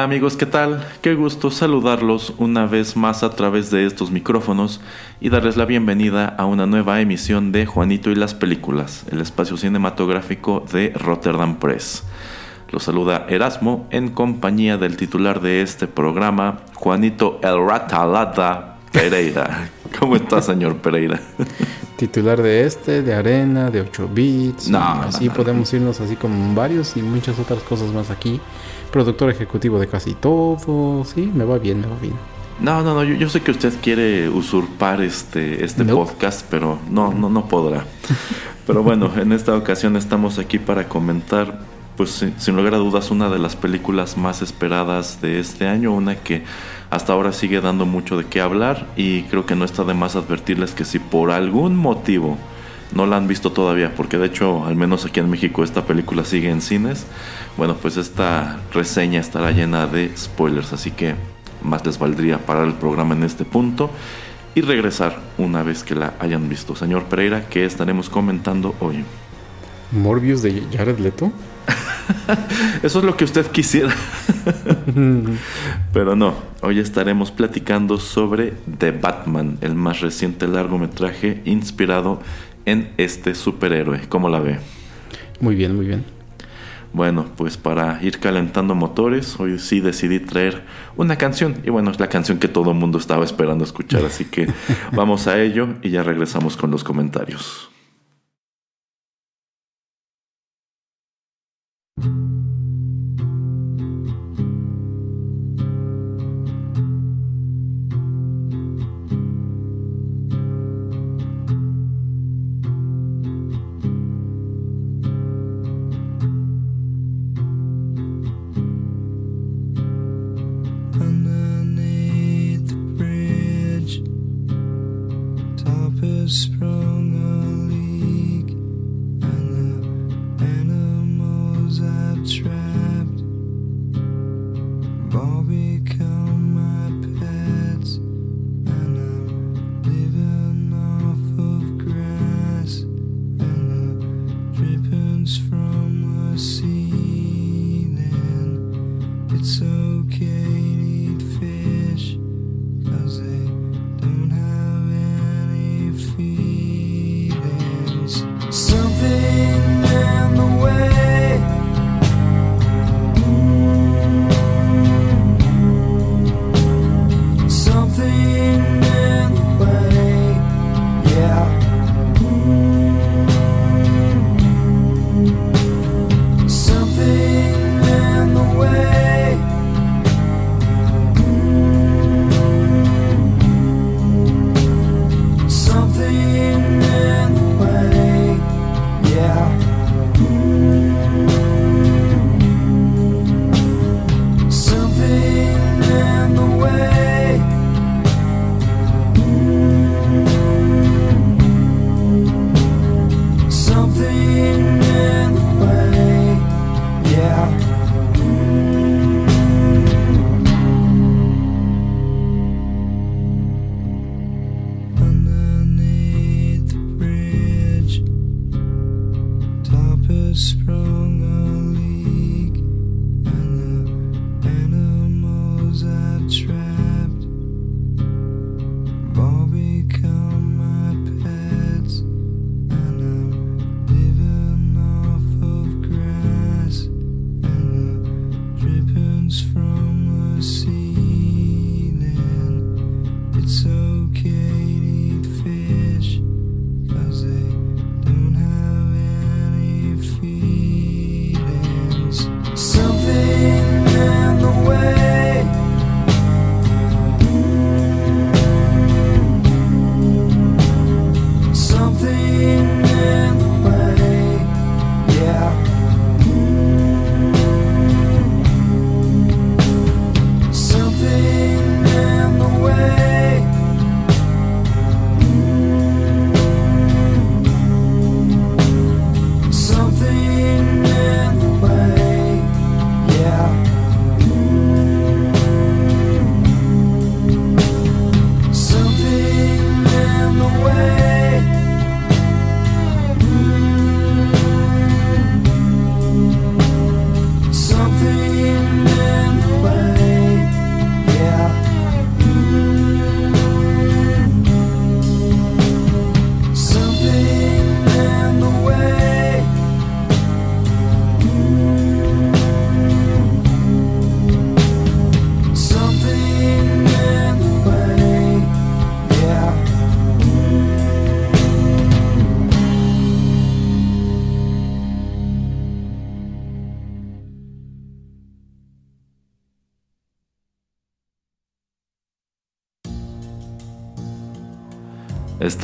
Hola amigos, ¿qué tal? Qué gusto saludarlos una vez más a través de estos micrófonos y darles la bienvenida a una nueva emisión de Juanito y las Películas, el espacio cinematográfico de Rotterdam Press. Los saluda Erasmo en compañía del titular de este programa, Juanito El Ratalata Pereira. ¿Cómo está, señor Pereira? Titular de este, de Arena, de 8 bits. No, así no, no. podemos irnos así con varios y muchas otras cosas más aquí. Productor ejecutivo de casi todo. Sí, me va bien, me va bien. No, no, no, yo, yo sé que usted quiere usurpar este, este podcast, pero no, no, no podrá. Pero bueno, en esta ocasión estamos aquí para comentar, pues sin, sin lugar a dudas, una de las películas más esperadas de este año, una que hasta ahora sigue dando mucho de qué hablar y creo que no está de más advertirles que si por algún motivo no la han visto todavía, porque de hecho, al menos aquí en México, esta película sigue en cines. Bueno, pues esta reseña estará llena de spoilers, así que más les valdría parar el programa en este punto y regresar una vez que la hayan visto. Señor Pereira, ¿qué estaremos comentando hoy? Morbius de Jared Leto. Eso es lo que usted quisiera. Pero no, hoy estaremos platicando sobre The Batman, el más reciente largometraje inspirado en este superhéroe. ¿Cómo la ve? Muy bien, muy bien. Bueno, pues para ir calentando motores, hoy sí decidí traer una canción. Y bueno, es la canción que todo el mundo estaba esperando escuchar. Así que vamos a ello y ya regresamos con los comentarios.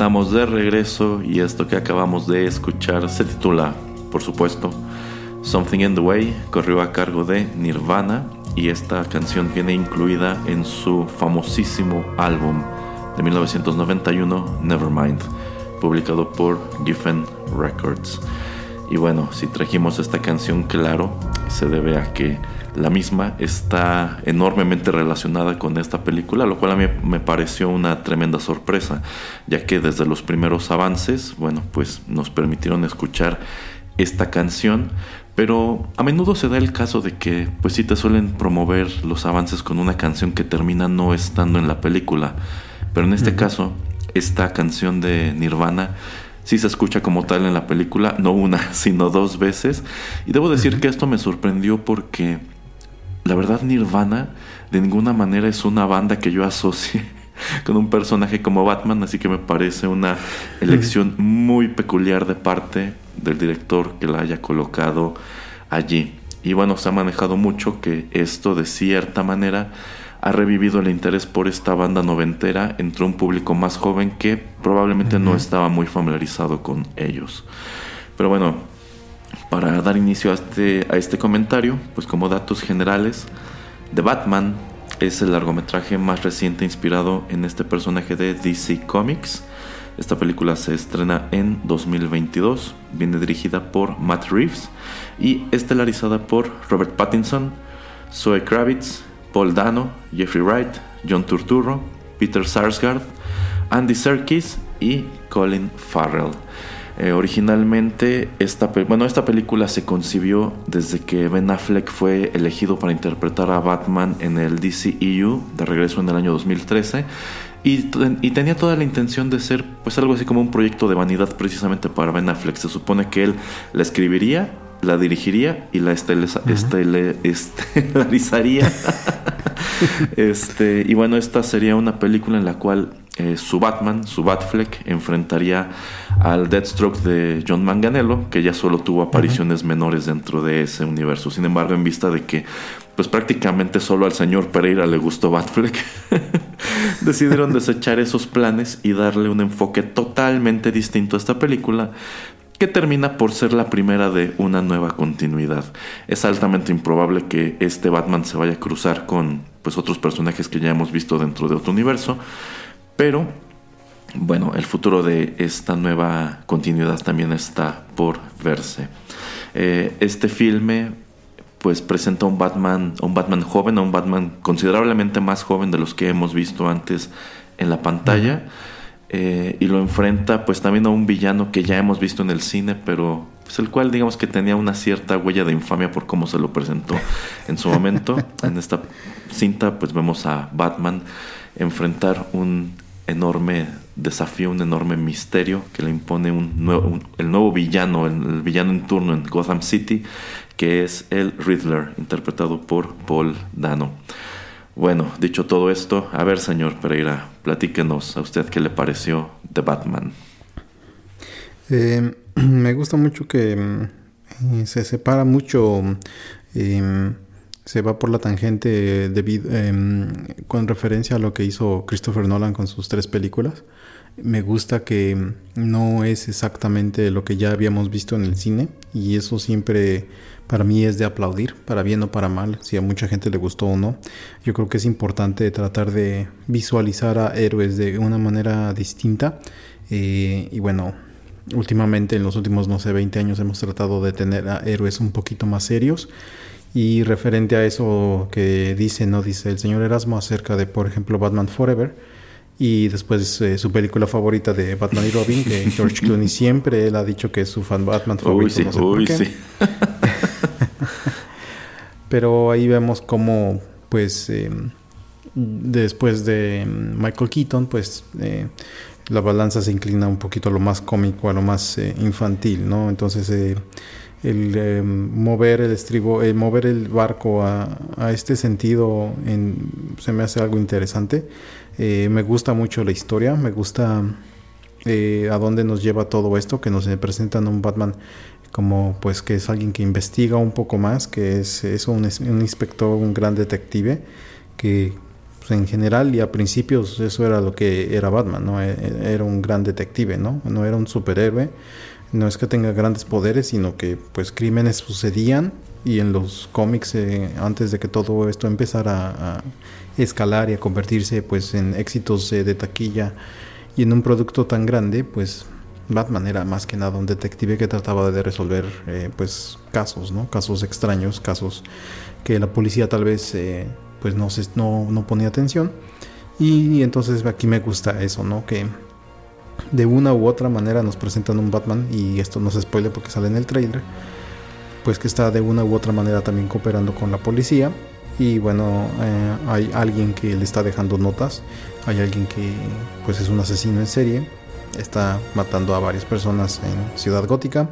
Estamos de regreso y esto que acabamos de escuchar se titula, por supuesto, Something in the Way, corrió a cargo de Nirvana y esta canción viene incluida en su famosísimo álbum de 1991, Nevermind, publicado por Giffen Records. Y bueno, si trajimos esta canción, claro, se debe a que la misma está enormemente relacionada con esta película, lo cual a mí me pareció una tremenda sorpresa, ya que desde los primeros avances, bueno, pues nos permitieron escuchar esta canción, pero a menudo se da el caso de que pues sí te suelen promover los avances con una canción que termina no estando en la película, pero en este caso esta canción de Nirvana sí se escucha como tal en la película, no una, sino dos veces, y debo decir que esto me sorprendió porque la verdad Nirvana de ninguna manera es una banda que yo asocie con un personaje como Batman, así que me parece una elección muy peculiar de parte del director que la haya colocado allí. Y bueno, se ha manejado mucho que esto de cierta manera ha revivido el interés por esta banda noventera entre un público más joven que probablemente no estaba muy familiarizado con ellos. Pero bueno, para dar inicio a este, a este comentario, pues como datos generales, The Batman es el largometraje más reciente inspirado en este personaje de DC Comics. Esta película se estrena en 2022, viene dirigida por Matt Reeves y estelarizada por Robert Pattinson, Zoe Kravitz, Paul Dano, Jeffrey Wright, John Turturro, Peter Sarsgaard, Andy Serkis y Colin Farrell. Eh, originalmente, esta, bueno, esta película se concibió desde que Ben Affleck fue elegido para interpretar a Batman en el DCEU, de regreso en el año 2013, y, y, tenía toda la intención de ser pues algo así como un proyecto de vanidad precisamente para Ben Affleck. Se supone que él la escribiría, la dirigiría y la esteleza, uh -huh. estelarizaría. este, y bueno, esta sería una película en la cual eh, su Batman, su Batfleck, enfrentaría al Deathstroke de John Manganello, que ya solo tuvo apariciones uh -huh. menores dentro de ese universo. Sin embargo, en vista de que pues prácticamente solo al señor Pereira le gustó Batfleck, decidieron desechar esos planes y darle un enfoque totalmente distinto a esta película, que termina por ser la primera de una nueva continuidad. Es altamente improbable que este Batman se vaya a cruzar con pues otros personajes que ya hemos visto dentro de otro universo, pero bueno, el futuro de esta nueva continuidad también está por verse. Eh, este filme pues presenta un Batman, un Batman joven, un Batman considerablemente más joven de los que hemos visto antes en la pantalla. Eh, y lo enfrenta pues también a un villano que ya hemos visto en el cine, pero pues el cual digamos que tenía una cierta huella de infamia por cómo se lo presentó en su momento. en esta cinta pues vemos a Batman enfrentar un enorme desafío, un enorme misterio que le impone un nuevo, el nuevo villano, el, villano en turno en Gotham City, que es el Riddler, interpretado por Paul Dano. Bueno, dicho todo esto, a ver, señor Pereira, platíquenos a usted qué le pareció de Batman. Eh, me gusta mucho que eh, se separa mucho, eh, se va por la tangente debido, con referencia a lo que hizo Christopher Nolan con sus tres películas. Me gusta que no es exactamente lo que ya habíamos visto en el cine y eso siempre para mí es de aplaudir, para bien o para mal, si a mucha gente le gustó o no. Yo creo que es importante tratar de visualizar a héroes de una manera distinta. Eh, y bueno, últimamente en los últimos, no sé, 20 años hemos tratado de tener a héroes un poquito más serios. Y referente a eso que dice, no dice el señor Erasmo acerca de, por ejemplo, Batman Forever. Y después eh, su película favorita de Batman y Robin, que George Clooney siempre él ha dicho que es su fan Batman favorito. Uy, sí, no sé uy, sí. Pero ahí vemos cómo, pues, eh, después de Michael Keaton, pues, eh, la balanza se inclina un poquito a lo más cómico, a lo más eh, infantil, ¿no? Entonces, el mover el estribo, el mover el barco a, a este sentido, en, se me hace algo interesante. me gusta mucho la historia, me gusta a dónde nos lleva todo esto, que nos presentan un Batman como pues que es alguien que investiga un poco más, que es, es un, un, inspector, un gran detective, que pues, en general y a principios eso era lo que era Batman, ¿no? E- e- Era un gran detective, ¿no? No era un superhéroe, no es que tenga grandes poderes, sino que pues crímenes sucedían y en los cómics eh, antes de que todo esto empezara a escalar y a convertirse pues en éxitos eh, de taquilla y en un producto tan grande, pues Batman era más que nada un detective que trataba de resolver eh, pues casos, ¿no? Casos extraños, casos que la policía tal vez pues no, se, no, no ponía atención. Y entonces aquí me gusta eso, ¿no? Que de una u otra manera nos presentan un Batman y esto no se spoile porque sale en el trailer. Pues que está de una u otra manera también cooperando con la policía. Y bueno, eh, hay alguien que le está dejando notas. Hay alguien que pues es un asesino en serie. Está matando a varias personas en Ciudad Gótica.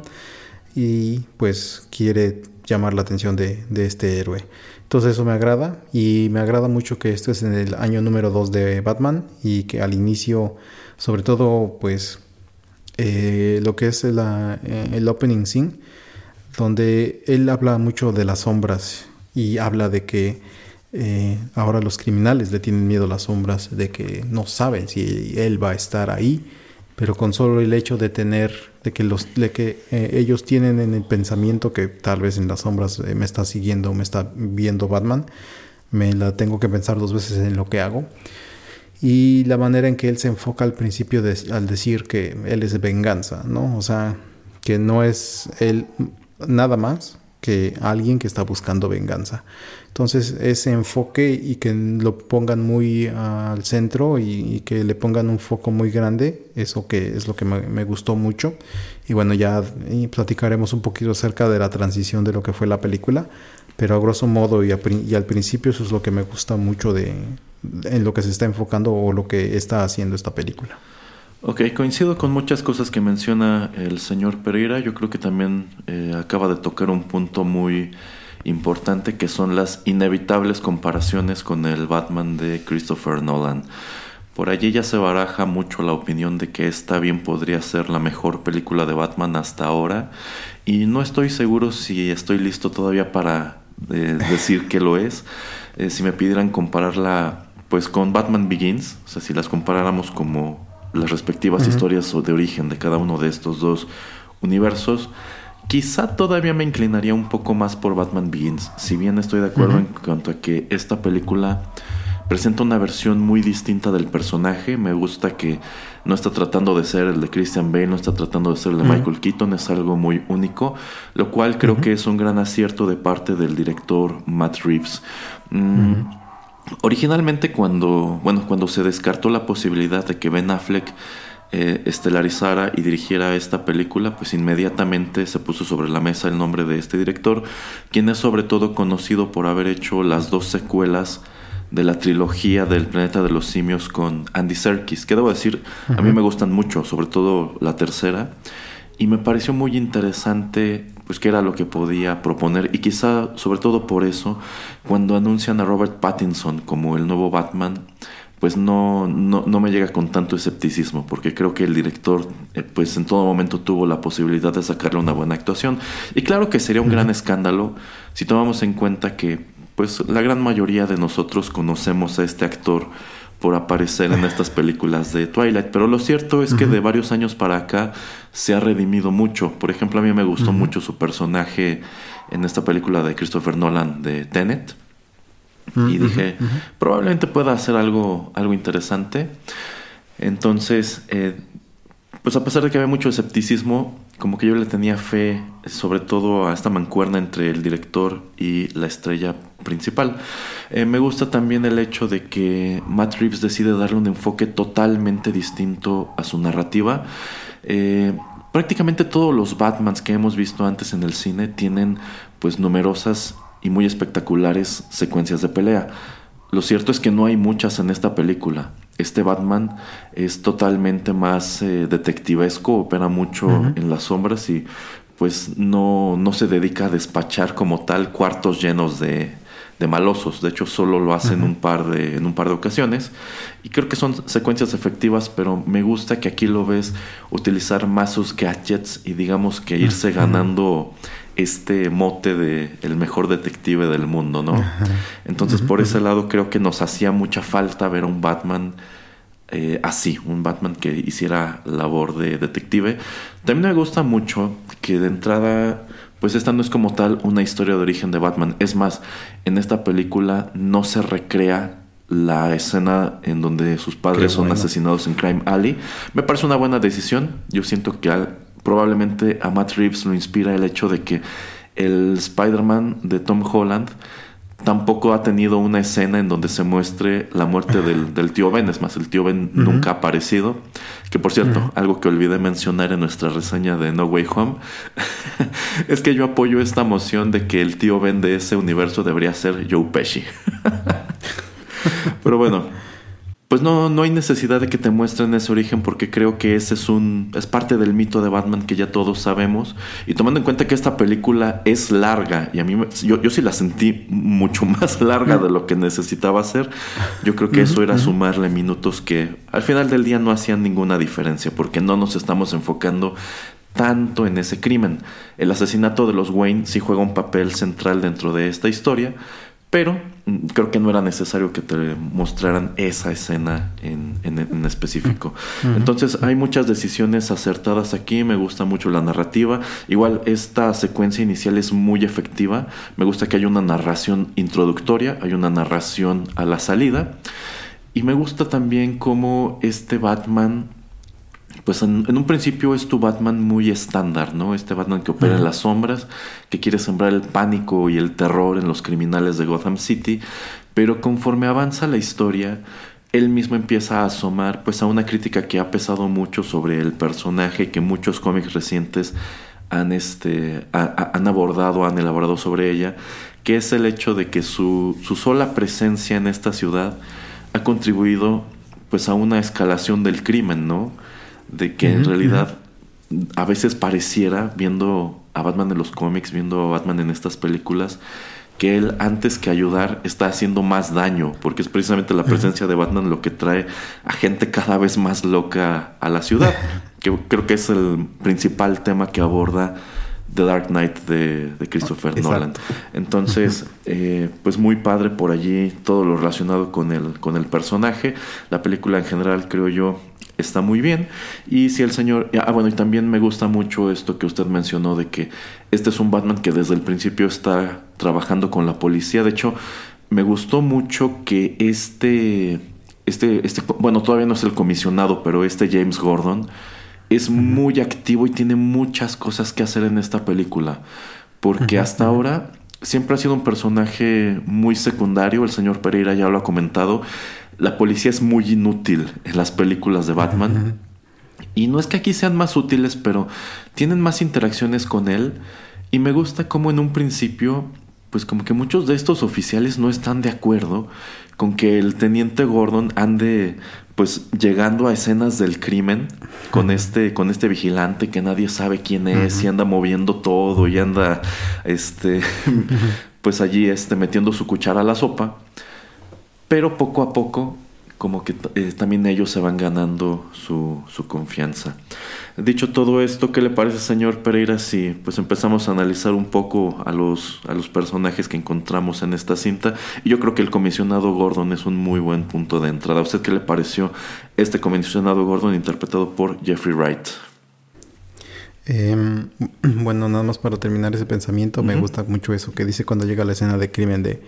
Y pues quiere llamar la atención de, de este héroe. Entonces eso me agrada. Y me agrada mucho que esto es en el año número 2 de Batman. Y que al inicio, sobre todo pues eh, lo que es eh, el opening scene donde él habla mucho de las sombras y habla de que eh, ahora los criminales le tienen miedo a las sombras, de que no saben si él va a estar ahí, pero con solo el hecho de tener, de que, los, de que eh, ellos tienen en el pensamiento que tal vez en las sombras me está siguiendo, me está viendo Batman, me la tengo que pensar dos veces en lo que hago. Y la manera en que él se enfoca al principio al decir que él es venganza, ¿no? O sea, que no es él nada más que alguien que está buscando venganza. Entonces, ese enfoque y que lo pongan muy al centro y, que le pongan un foco muy grande, eso que es lo que me, gustó mucho. Y bueno, ya platicaremos un poquito acerca de la transición de lo que fue la película, pero a grosso modo y, a y al principio eso es lo que me gusta mucho de en lo que se está enfocando o lo que está haciendo esta película. Ok, coincido con muchas cosas que menciona el señor Pereira. Yo creo que también eh, acaba de tocar un punto muy importante que son las inevitables comparaciones con el Batman de Christopher Nolan. Por allí ya se baraja mucho la opinión de que esta bien podría ser la mejor película de Batman hasta ahora y no estoy seguro si estoy listo todavía para eh, decir que lo es. Eh, si me pidieran compararla pues con Batman Begins, o sea, si las comparáramos como las respectivas Ujú. historias o de origen de cada uno de estos dos universos, quizá todavía me inclinaría un poco más por Batman Begins, si bien estoy de acuerdo en cuanto a que esta película presenta una versión muy distinta del personaje, me gusta que no está tratando de ser el de Christian Bale, no está tratando de ser el de. Michael Keaton, es algo muy único, lo cual creo que es un gran acierto de parte del director Matt Reeves. Mm. Originalmente cuando, bueno, cuando se descartó la posibilidad de que Ben Affleck eh, estelarizara y dirigiera esta película, pues inmediatamente se puso sobre la mesa el nombre de este director, quien es sobre todo conocido por haber hecho las dos secuelas de la trilogía del planeta de los simios con Andy Serkis, que debo decir, a mí me gustan mucho, sobre todo la tercera, y me pareció muy interesante pues qué era lo que podía proponer. Y quizá sobre todo por eso cuando anuncian a Robert Pattinson como el nuevo Batman pues no, no, no me llega con tanto escepticismo porque creo que el director eh, pues en todo momento tuvo la posibilidad de sacarle una buena actuación. Y claro que sería un gran escándalo si tomamos en cuenta que pues la gran mayoría de nosotros conocemos a este actor por aparecer en estas películas de Twilight. Pero lo cierto es que de varios años para acá se ha redimido mucho. Por ejemplo, a mí me gustó mucho su personaje en esta película de Christopher Nolan de Tenet. Y dije, probablemente pueda hacer algo, algo interesante. Entonces, eh, pues a pesar de que había mucho escepticismo, como que yo le tenía fe, sobre todo a esta mancuerna entre el director y la estrella principal. Eh, me gusta también el hecho de que Matt Reeves decide darle un enfoque totalmente distinto a su narrativa. Eh, prácticamente todos los Batmans que hemos visto antes en el cine tienen pues numerosas y muy espectaculares secuencias de pelea. Lo cierto es que no hay muchas en esta película. Este Batman es totalmente más eh, detectivesco, opera mucho en las sombras y pues no, no se dedica a despachar como tal cuartos llenos de, de malosos. De hecho, solo lo hace en, un par de, en un par de ocasiones. Y creo que son secuencias efectivas, pero me gusta que aquí lo ves utilizar más sus gadgets y digamos que irse ganando este mote de el mejor detective del mundo, ¿no? Entonces por ese lado creo que nos hacía mucha falta ver a un Batman eh, así, un Batman que hiciera labor de detective. También me gusta mucho que de entrada, pues esta no es como tal una historia de origen de Batman. Es más, en esta película no se recrea la escena en donde sus padres Qué son bueno. asesinados en Crime Alley. Me parece una buena decisión. Yo siento que al- probablemente a Matt Reeves lo inspira el hecho de que el Spider-Man de Tom Holland tampoco ha tenido una escena en donde se muestre la muerte del, del tío Ben. Es más, el tío Ben nunca ha aparecido. Que por cierto, algo que olvidé mencionar en nuestra reseña de No Way Home es que yo apoyo esta moción de que el tío Ben de ese universo debería ser Joe Pesci. Pero bueno, pues no, no hay necesidad de que te muestren ese origen porque creo que ese es un es parte del mito de Batman que ya todos sabemos. Y tomando en cuenta que esta película es larga y a mí me- yo, yo sí la sentí mucho más larga de lo que necesitaba ser yo creo que eso era sumarle minutos que al final del día no hacían ninguna diferencia porque no nos estamos enfocando tanto en ese crimen. El asesinato de los Wayne sí juega un papel central dentro de esta historia pero mm, creo que no era necesario que te mostraran esa escena en, en- en específico. Entonces hay muchas decisiones acertadas aquí, me gusta mucho la narrativa. Igual esta secuencia inicial es muy efectiva. Me gusta que haya una narración introductoria, hay una narración a la salida. Y me gusta también cómo este Batman pues en, en un principio es tu Batman muy estándar, ¿no? Este Batman que opera en las sombras, que quiere sembrar el pánico y el terror en los criminales de Gotham City, pero conforme avanza la historia, él mismo empieza a asomar pues a una crítica que ha pesado mucho sobre el personaje que muchos cómics recientes han, este, ha- ha- han abordado, han elaborado sobre ella, que es el hecho de que su, su sola presencia en esta ciudad ha contribuido pues a una escalación del crimen, ¿no? De que en realidad a veces pareciera, viendo a Batman en los cómics, viendo a Batman en estas películas, que él antes que ayudar está haciendo más daño, porque es precisamente la presencia de Batman lo que trae a gente cada vez más loca a la ciudad, que creo que es el principal tema que aborda The Dark Knight de, de Christopher Exacto. Nolan. Entonces, eh, pues muy padre por allí todo lo relacionado con el, con el personaje. La película en general, creo yo, está muy bien. Y si el señor... Ah, bueno, y también me gusta mucho esto que usted mencionó de que este es un Batman que desde el principio está trabajando con la policía. De hecho, me gustó mucho que este... Este, este, bueno, todavía no es el comisionado, pero este James Gordon es muy activo y tiene muchas cosas que hacer en esta película. Porque hasta ahora siempre ha sido un personaje muy secundario. El señor Pereira ya lo ha comentado. La policía es muy inútil en las películas de Batman. Y no es que aquí sean más útiles, pero tienen más interacciones con él. Y me gusta como en un principio, pues como que muchos de estos oficiales no están de acuerdo con que el teniente Gordon ande pues llegando a escenas del crimen con este con este vigilante que nadie sabe quién es y anda moviendo todo y anda este pues allí este metiendo su cuchara a la sopa. Pero poco a poco como que eh, también ellos se van ganando su, su confianza. Dicho todo esto, ¿qué le parece, señor Pereira, si pues empezamos a analizar un poco a los, a los personajes que encontramos en esta cinta? Y yo creo que el comisionado Gordon es un muy buen punto de entrada. ¿A usted qué le pareció este comisionado Gordon interpretado por Jeffrey Wright? Em, bueno, nada más para terminar ese pensamiento, me gusta mucho eso que dice cuando llega la escena de crimen de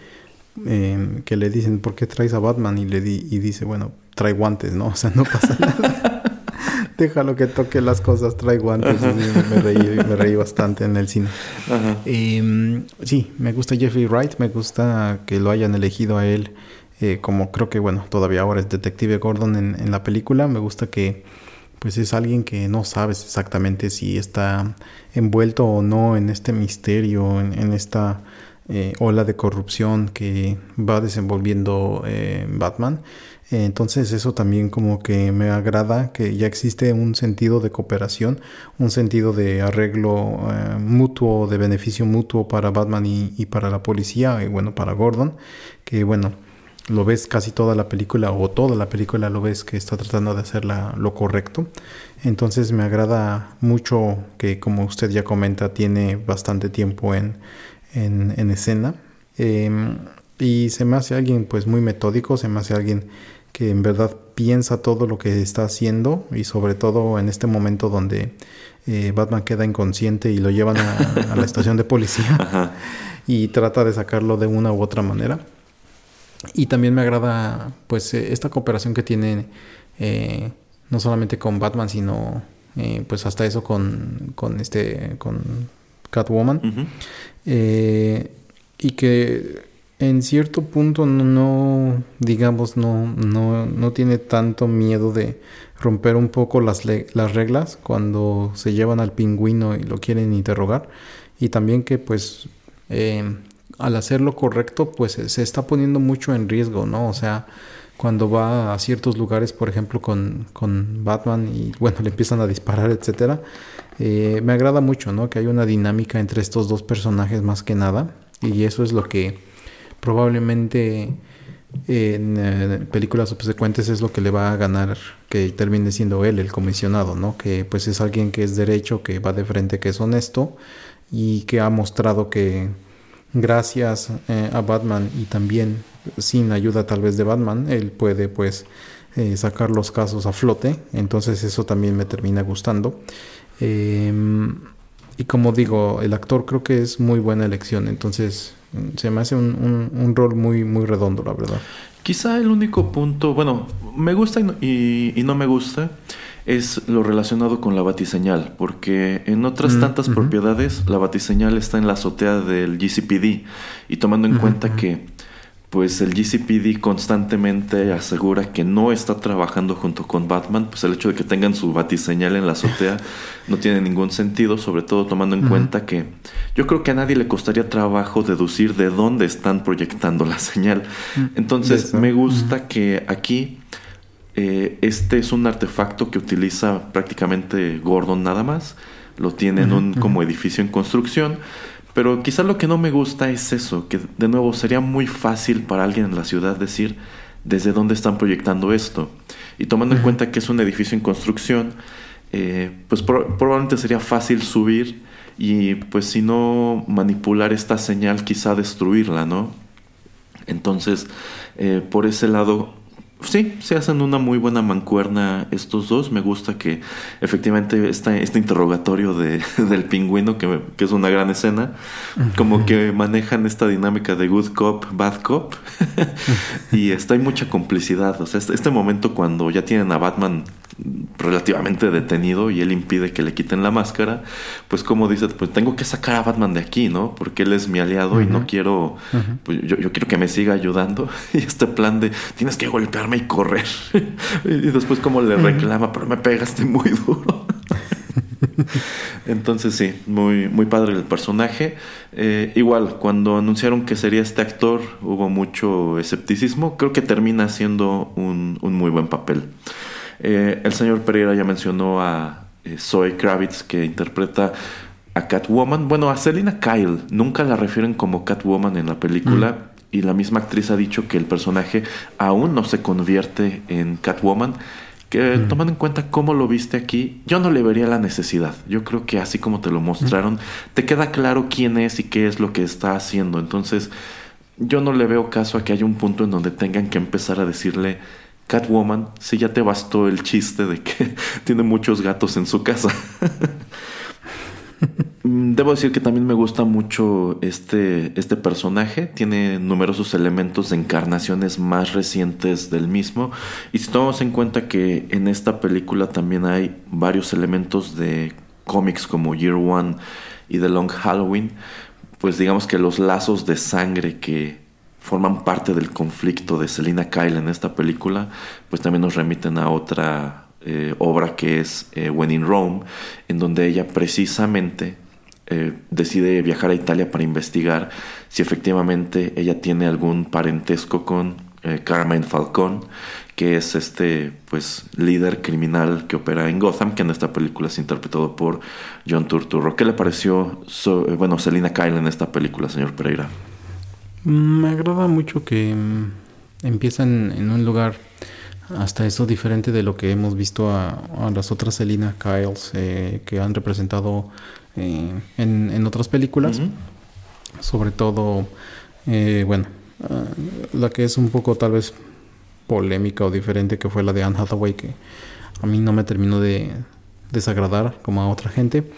em, que le dicen ¿por qué traes a Batman? y le di- y dice bueno trae guantes, ¿no? O sea no pasa nada. Déjalo que toque las cosas, trae guantes. Y me reí, me reí bastante en el cine. Em, sí, me gusta Jeffrey Wright, me gusta que lo hayan elegido a él eh, como creo que, bueno, todavía ahora es Detective Gordon en, en la película. Me gusta que pues es alguien que no sabes exactamente si está envuelto o no en este misterio, en, en esta eh, ola de corrupción que va desenvolviendo eh, Batman. Entonces eso también como que me agrada que ya existe un sentido de cooperación, un sentido de arreglo eh, mutuo, de beneficio mutuo para Batman y, para la policía y bueno, para Gordon, que bueno, lo ves casi toda la película o toda la película lo ves que está tratando de hacer la- lo correcto. Entonces me agrada mucho que, como usted ya comenta, tiene bastante tiempo en, en, en escena. Eh, y se me hace alguien pues muy metódico, se me hace alguien que en verdad piensa todo lo que está haciendo y sobre todo en este momento donde eh, Batman queda inconsciente y lo llevan a, a la estación de policía Ajá. y trata de sacarlo de una u otra manera. Y también me agrada pues eh, esta cooperación que tiene eh, no solamente con Batman sino eh, pues hasta eso con, con este con Catwoman eh, y que en cierto punto no, no, digamos no, no, no tiene tanto miedo de romper un poco las, las reglas cuando se llevan al pingüino y lo quieren interrogar. Y también que pues eh, al hacer lo correcto pues se- se está poniendo mucho en riesgo no o sea cuando va a ciertos lugares por ejemplo con, con Batman y bueno le empiezan a disparar etcétera eh, me agrada mucho no que hay una dinámica entre estos dos personajes más que nada y eso es lo que probablemente en eh, películas subsecuentes es lo que le va a ganar que termine siendo él el comisionado, ¿no? Que pues es alguien que es derecho, que va de frente, que es honesto y que ha mostrado que gracias eh, a Batman y también sin ayuda tal vez de Batman, él puede pues eh, sacar los casos a flote, entonces eso también me termina gustando. Em, y como digo, el actor creo que es muy buena elección, entonces mm, se me hace un, un- un rol muy, muy redondo, la verdad. Quizá el único punto, bueno, me gusta y no, y- y no me gusta es lo relacionado con la batiseñal, porque en otras Mm, tantas propiedades la batiseñal está en la azotea del GCPD y tomando en cuenta que pues el GCPD constantemente asegura que no está trabajando junto con Batman, pues el hecho de que tengan su batiseñal en la azotea no tiene ningún sentido, sobre todo tomando en cuenta que yo creo que a nadie le costaría trabajo deducir de dónde están proyectando la señal. Entonces Eso. me gusta que aquí eh, este es un artefacto que utiliza prácticamente Gordon nada más. Lo tiene en un como edificio en construcción. Pero quizá lo que no me gusta es eso, que de nuevo sería muy fácil para alguien en la ciudad decir desde dónde están proyectando esto. Y tomando en cuenta que es un edificio en construcción, eh, pues pro- probablemente sería fácil subir y pues si no manipular esta señal quizá destruirla, ¿no? Entonces, eh, por ese lado, sí, se hacen una muy buena mancuerna estos dos. Me gusta que efectivamente esta, este interrogatorio de, del pingüino, que, me- que es una gran escena, como que manejan esta dinámica de good cop, bad cop. y está, hay mucha complicidad. O sea, este, este momento cuando ya tienen a Batman relativamente detenido y él impide que le quiten la máscara, pues como dice, pues tengo que sacar a Batman de aquí, ¿no? Porque él es mi aliado y no quiero, pues yo, yo quiero que me siga ayudando. Y este plan de, tienes que golpearme y correr. y después como le reclama, pero me pegaste muy duro. Entonces sí, muy, muy padre el personaje. Eh, igual, cuando anunciaron que sería este actor, hubo mucho escepticismo. Creo que termina siendo un, un muy buen papel. Eh, el señor Pereira ya mencionó a eh, Zoe Kravitz, que interpreta a Catwoman. Bueno, a Selina Kyle. Nunca la refieren como Catwoman en la película. Y la misma actriz ha dicho que el personaje aún no se convierte en Catwoman. Que tomando en cuenta cómo lo viste aquí, yo no le vería la necesidad. Yo creo que así como te lo mostraron, te queda claro quién es y qué es lo que está haciendo. Entonces, yo no le veo caso a que haya un punto en donde tengan que empezar a decirle Catwoman si ya te bastó el chiste de que tiene muchos gatos en su casa. Mm, Debo decir que también me gusta mucho este, este personaje. Tiene numerosos elementos de encarnaciones más recientes del mismo. Y si tomamos en cuenta que en esta película también hay varios elementos de cómics como Year One y The Long Halloween, pues digamos que los lazos de sangre que forman parte del conflicto de Selina Kyle en esta película, pues también nos remiten a otra eh, obra que es eh, When in Rome, en donde ella precisamente eh, decide viajar a Italia para investigar si efectivamente ella tiene algún parentesco con eh, Carmine Falcón, que es este pues líder criminal que opera en Gotham, que en esta película es interpretado por John Turturro. ¿Qué le pareció, so- bueno, Selina Kyle en esta película, señor Pereira? Me agrada mucho que, mm, empieza en, un lugar hasta eso diferente de lo que hemos visto a, a las otras Selina Kyles eh, que han representado eh, en, en otras películas. Sobre todo, eh, bueno, ah, la que es un poco tal vez polémica o diferente, que fue la de Anne Hathaway, que a mí no me terminó de desagradar como a otra gente.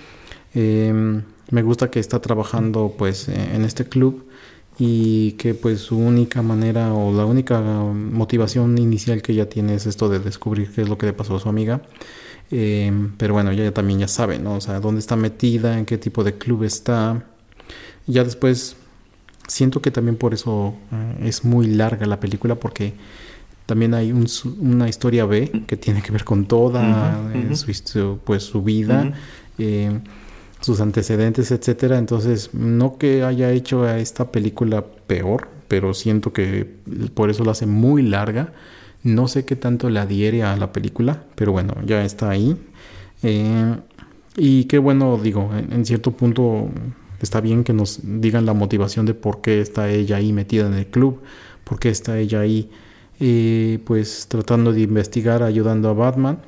Eh, me gusta que está trabajando pues en este club y que pues su única manera o la única motivación inicial que ella tiene es esto de descubrir qué es lo que le pasó a su amiga. Eh, pero bueno, ella también ya sabe, ¿no? O sea, dónde está metida, en qué tipo de club está. Ya después siento que también por eso eh, es muy larga la película porque también hay un una historia B que tiene que ver con toda eh, su, pues su vida, eh, sus antecedentes, etcétera. Entonces, no que haya hecho a esta película peor, pero siento que por eso la hace muy larga. No sé qué tanto le adhiere a la película, pero bueno, ya está ahí. Eh, y qué bueno, digo, en, en cierto punto está bien que nos digan la motivación de por qué está ella ahí metida en el club, por qué está ella ahí, eh, pues tratando de investigar, ayudando a Batman.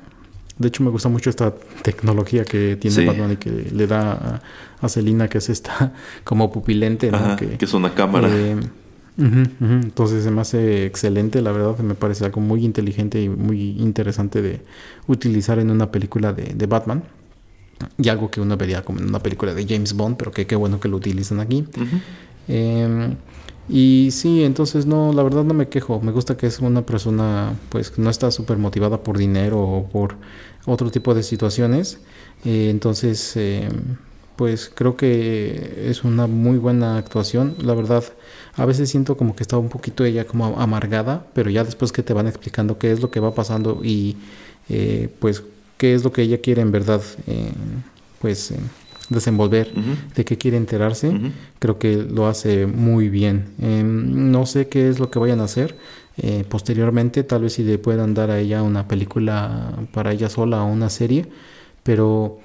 De hecho, me gusta mucho esta tecnología que tiene Sí. Batman y que le da a, a Selina, que es esta como pupilente, ¿no? Ajá, que, es una cámara. eh. Entonces se me hace excelente, la verdad, me parece algo muy inteligente y muy interesante de utilizar en una película de, de Batman. Y algo que uno vería como en una película de James Bond, pero que qué bueno que lo utilizan aquí. Eh, y sí, entonces no, la verdad no me quejo. Me gusta que es una persona, pues, no está súper motivada por dinero o por otro tipo de situaciones. Eh, entonces, eh, pues creo que es una muy buena actuación. La verdad, a veces siento como que está un poquito ella como amargada, pero ya después que te van explicando qué es lo que va pasando y eh, pues qué es lo que ella quiere en verdad, eh, pues desenvolver, de qué quiere enterarse creo que lo hace muy bien. Eh, no sé qué es lo que vayan a hacer eh, posteriormente, tal vez si le puedan dar a ella una película para ella sola o una serie, pero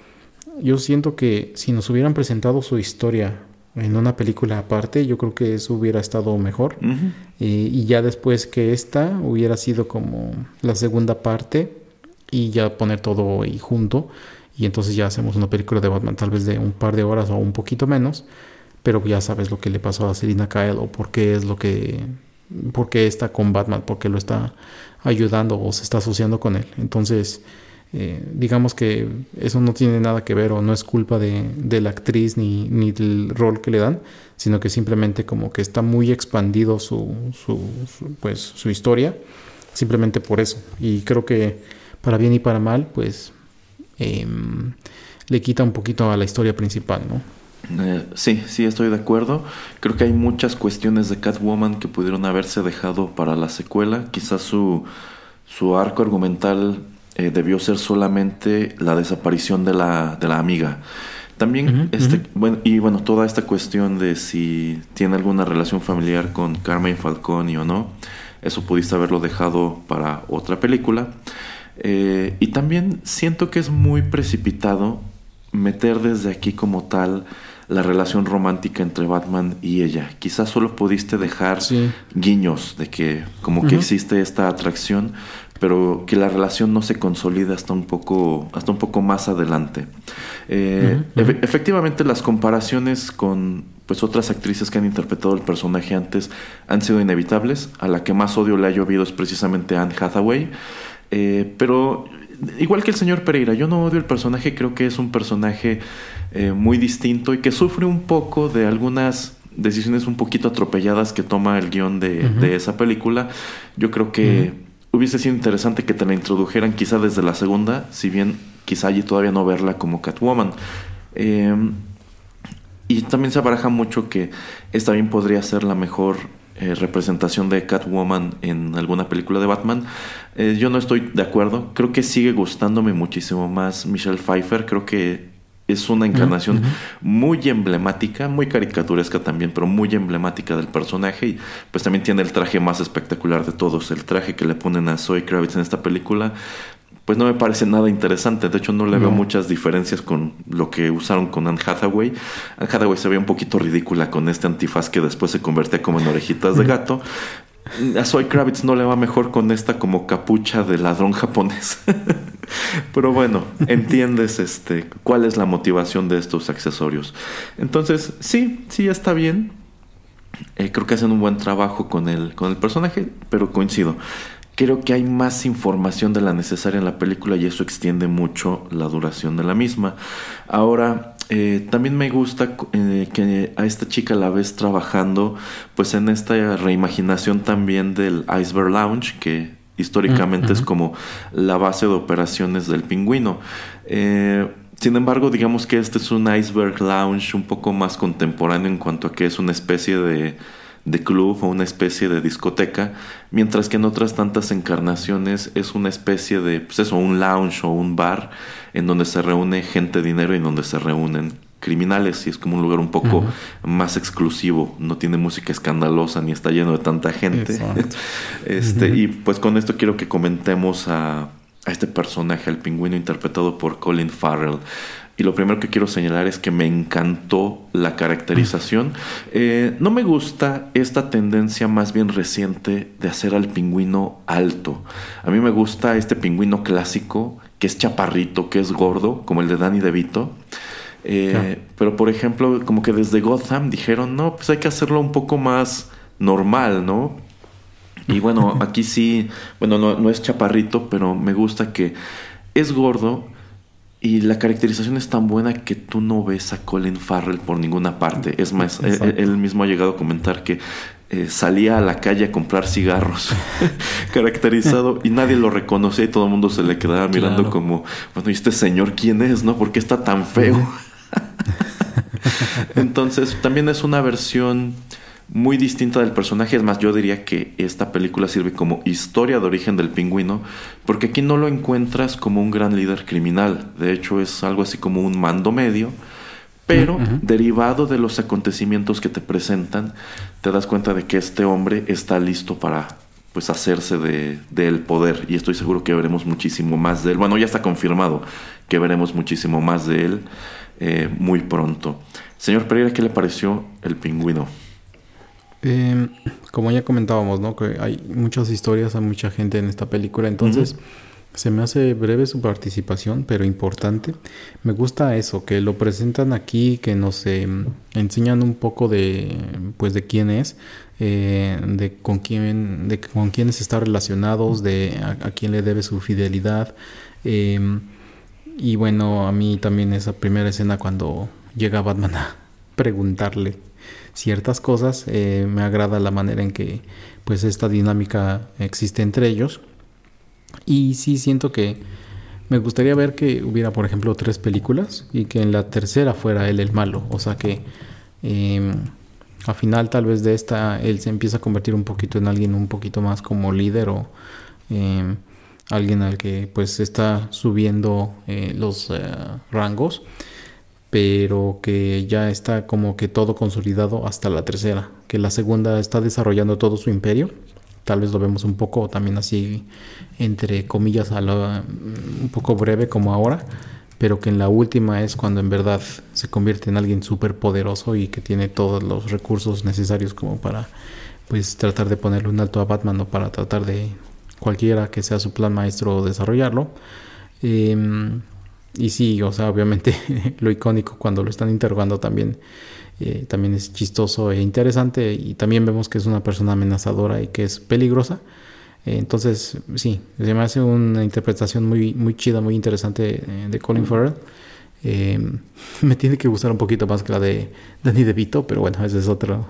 yo siento que si nos hubieran presentado su historia en una película aparte, yo creo que eso hubiera estado mejor. Eh, y ya después que esta hubiera sido como la segunda parte y ya poner todo ahí junto y entonces ya hacemos una película de Batman tal vez de un par de horas o un poquito menos pero ya sabes lo que le pasó a Selina Kyle o por qué es lo que por qué está con Batman por qué lo está ayudando o se está asociando con él entonces eh, digamos que eso no tiene nada que ver o no es culpa de, de la actriz ni, ni del rol que le dan, sino que simplemente como que está muy expandido su, su, su, pues, su historia, simplemente por eso. Y creo que para bien y para mal, pues em, le quita un poquito a la historia principal, ¿no? Eh, sí, sí, estoy de acuerdo. Creo que hay muchas cuestiones de Catwoman que pudieron haberse dejado para la secuela. Quizás su, su arco argumental eh, debió ser solamente la desaparición de la, de la amiga. También, este, bueno, y bueno, toda esta cuestión de si tiene alguna relación familiar con Carmen Falcone o no, eso pudiste haberlo dejado para otra película. Eh, y también siento que es muy precipitado meter desde aquí como tal la relación romántica entre Batman y ella. Quizás solo pudiste dejar Sí. guiños de que como que existe esta atracción, pero que la relación no se consolida hasta un poco, hasta un poco más adelante. Eh, efectivamente, las comparaciones con pues otras actrices que han interpretado el personaje antes han sido inevitables. A la que más odio le ha llovido es precisamente Anne Hathaway. Eh, pero igual que el señor Pereira, yo no odio el personaje, creo que es un personaje eh, muy distinto y que sufre un poco de algunas decisiones un poquito atropelladas que toma el guion de, esa película. Yo creo que hubiese sido interesante que te la introdujeran quizá desde la segunda, si bien quizá allí todavía no verla como Catwoman. Eh, y también se baraja mucho que esta bien podría ser la mejor eh, representación de Catwoman en alguna película de Batman. Eh, yo no estoy de acuerdo. Creo que sigue gustándome muchísimo más Michelle Pfeiffer. Creo que es una encarnación muy emblemática, muy caricaturesca también, pero muy emblemática del personaje. Y pues también tiene el traje más espectacular de todos. El traje que le ponen a Zoe Kravitz en esta película pues no me parece nada interesante. De hecho, no le veo muchas diferencias con lo que usaron con Anne Hathaway. Anne Hathaway se ve un poquito ridícula con este antifaz que después se convertía como en orejitas de gato. a Zoe Kravitz no le va mejor con esta como capucha de ladrón japonés. Pero bueno, entiendes este cuál es la motivación de estos accesorios. Entonces, sí, sí está bien. Eh, creo que hacen un buen trabajo con el, con el personaje, pero coincido. Creo que hay más información de la necesaria en la película y eso extiende mucho la duración de la misma. Ahora, eh, también me gusta eh, que a esta chica la ves trabajando pues en esta reimaginación también del Iceberg Lounge que históricamente es como la base de operaciones del pingüino. Eh, sin embargo, digamos que este es un Iceberg Lounge un poco más contemporáneo en cuanto a que es una especie de de club o una especie de discoteca, mientras que en otras tantas encarnaciones es una especie de, pues eso, un lounge o un bar en donde se reúne gente de dinero y en donde se reúnen criminales y es como un lugar un poco más exclusivo, no tiene música escandalosa ni está lleno de tanta gente. este, Y pues con esto quiero que comentemos a, a este personaje, el pingüino interpretado por Colin Farrell. Y lo primero que quiero señalar es que me encantó la caracterización. Eh, no me gusta esta tendencia más bien reciente de hacer al pingüino alto. A mí me gusta este pingüino clásico, que es chaparrito, que es gordo, como el de Danny DeVito. Eh, pero por ejemplo, como que desde Gotham dijeron, no, pues hay que hacerlo un poco más normal, ¿no? Y bueno, aquí sí, bueno, no, no es chaparrito, pero me gusta que es gordo, y la caracterización es tan buena que tú no ves a Colin Farrell por ninguna parte. Es más, él, él, mismo ha llegado a comentar que eh, salía a la calle a comprar cigarros caracterizado y nadie lo reconocía y todo el mundo se le quedaba mirando claro. como, bueno, ¿y este señor quién es? ¿No? ¿Por qué está tan feo? Entonces, también es una versión muy distinta del personaje. Es más, yo diría que esta película sirve como historia de origen del pingüino, porque aquí no lo encuentras como un gran líder criminal. De hecho, es algo así como un mando medio, pero uh -huh. derivado de los acontecimientos que te presentan, te das cuenta de que este hombre está listo para pues hacerse de, del poder y estoy seguro que veremos muchísimo más de él. Bueno, ya está confirmado que veremos muchísimo más de él eh, muy pronto. Señor Pereira, ¿qué le pareció el pingüino? Eh, como ya comentábamos, ¿no? Que hay muchas historias, hay mucha gente en esta película, entonces uh -huh. se me hace breve su participación, pero importante. Me gusta eso, que lo presentan aquí, que nos eh, enseñan un poco de, pues, de quién es, eh, de con quién, de con quiénes está relacionados, de a, a quién le debe su fidelidad. Eh, y bueno, a mí también esa primera escena cuando llega Batman a preguntarle ciertas cosas. Eh, me agrada la manera en que pues esta dinámica existe entre ellos. Y sí siento que me gustaría ver que hubiera, por ejemplo, tres películas y que en la tercera fuera él el malo. O sea que eh, a final tal vez de esta él se empieza a convertir un poquito en alguien un poquito más como líder o eh, alguien al que pues está subiendo eh, los eh, rangos pero que ya está como que todo consolidado hasta la tercera, que la segunda está desarrollando todo su imperio, tal vez lo vemos un poco también así entre comillas a lo, un poco breve como ahora, pero que en la última es cuando en verdad se convierte en alguien súper poderoso y que tiene todos los recursos necesarios como para pues tratar de ponerle un alto a Batman o para tratar de cualquiera que sea su plan maestro desarrollarlo. Eh, y sí, o sea, obviamente lo icónico cuando lo están interrogando también, eh, también es chistoso e interesante y también vemos que es una persona amenazadora y que es peligrosa. Eh, entonces, sí, se me hace una interpretación muy, muy chida, muy interesante eh, de Colin Farrell. me tiene que gustar un poquito más que la de Danny DeVito, pero bueno, ese es otro,